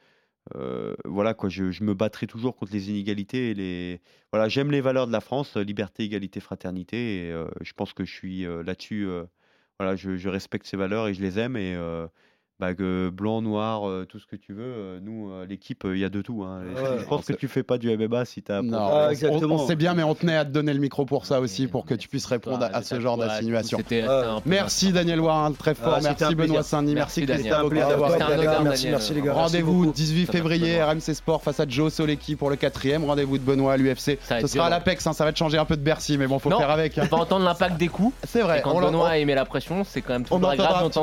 voilà quoi, je, me battrai toujours contre les inégalités et les. Voilà, j'aime les valeurs de la France, liberté, égalité, fraternité. Et je pense que je suis là-dessus. Voilà, je, je respecte ces valeurs et je les aime. Et euh, bah, que blanc, noir, euh, tout ce que tu veux, euh, nous, euh, l'équipe, il y a de tout. hein. Ouais. je pense que tu fais pas du MMA si tu as. Non, Ah, on- exactement. on, sait bien, mais on tenait à te donner le micro pour ça aussi, Mais- pour que tu puisses répondre à, ce genre d'insinuation. Merci Daniel Warin, très fort. Ah, merci Benoît. Saint-Denis. Merci, Merci, Christophe d'avoir C'était un été merci, les gars. Rendez-vous Merci 18 Ça fait février. RMC Sport face à Joe Solecki pour le quatrième. Rendez-vous de Benoît à l'UFC. Ce sera à l'Apex, hein, ça va te changer un peu de Bercy, mais bon, faut faire avec. hein. On va entendre l'impact des coups. C'est vrai. Quand Benoît aimait la pression, c'est quand même On toujours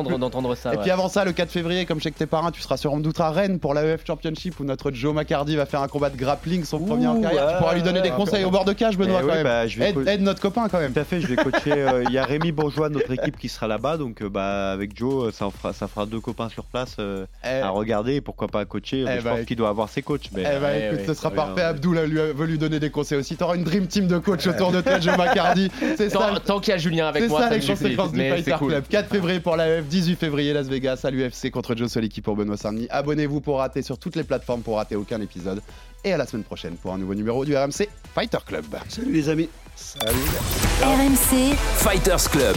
petit d'entendre ça. Et puis avant ça, le 4 février, comme chez tes parrains, tu seras sur Doute à Rennes pour l'AEF Championship où notre Joe McCardy va faire un combat de grappling, son premier en carrière. tu ouais, pourras lui donner ouais, des ouais. conseils au bord de cage, Benoît, Eh quand oui, même. bah, je vais aide, notre copain quand même. Tout à fait, je vais coacher. euh, Il y a Rémi Bourgeois, notre équipe, qui sera là-bas. Donc, euh, bah, avec Joe, euh, ça, en fera, ça fera deux copains sur place euh, Eh, à regarder et pourquoi pas à coacher. Eh je bah, pense qu'il doit avoir ses coachs. Mais... Eh ben, Ouais, écoute, ouais. ce sera Ouais, parfait. ouais. Abdoul lui veut lui donner des conseils aussi. T'auras une dream team de coach autour de toi, Joe McCardy. C'est ça. Tant, qu'il y a Julien avec C'est moi, ça ça les conséquences du Fighter c'est. Club. 4 février pour l'AEF, 18 février Las Vegas à l'UFC contre Joe Solecki pour Benoît Saint-Denis. Abonnez-vous pour rater sur toutes les plateformes pour rater aucun épisode. Et à la semaine prochaine pour un nouveau numéro du RMC Fighter Club. Salut les amis. RMC, Fighters Club.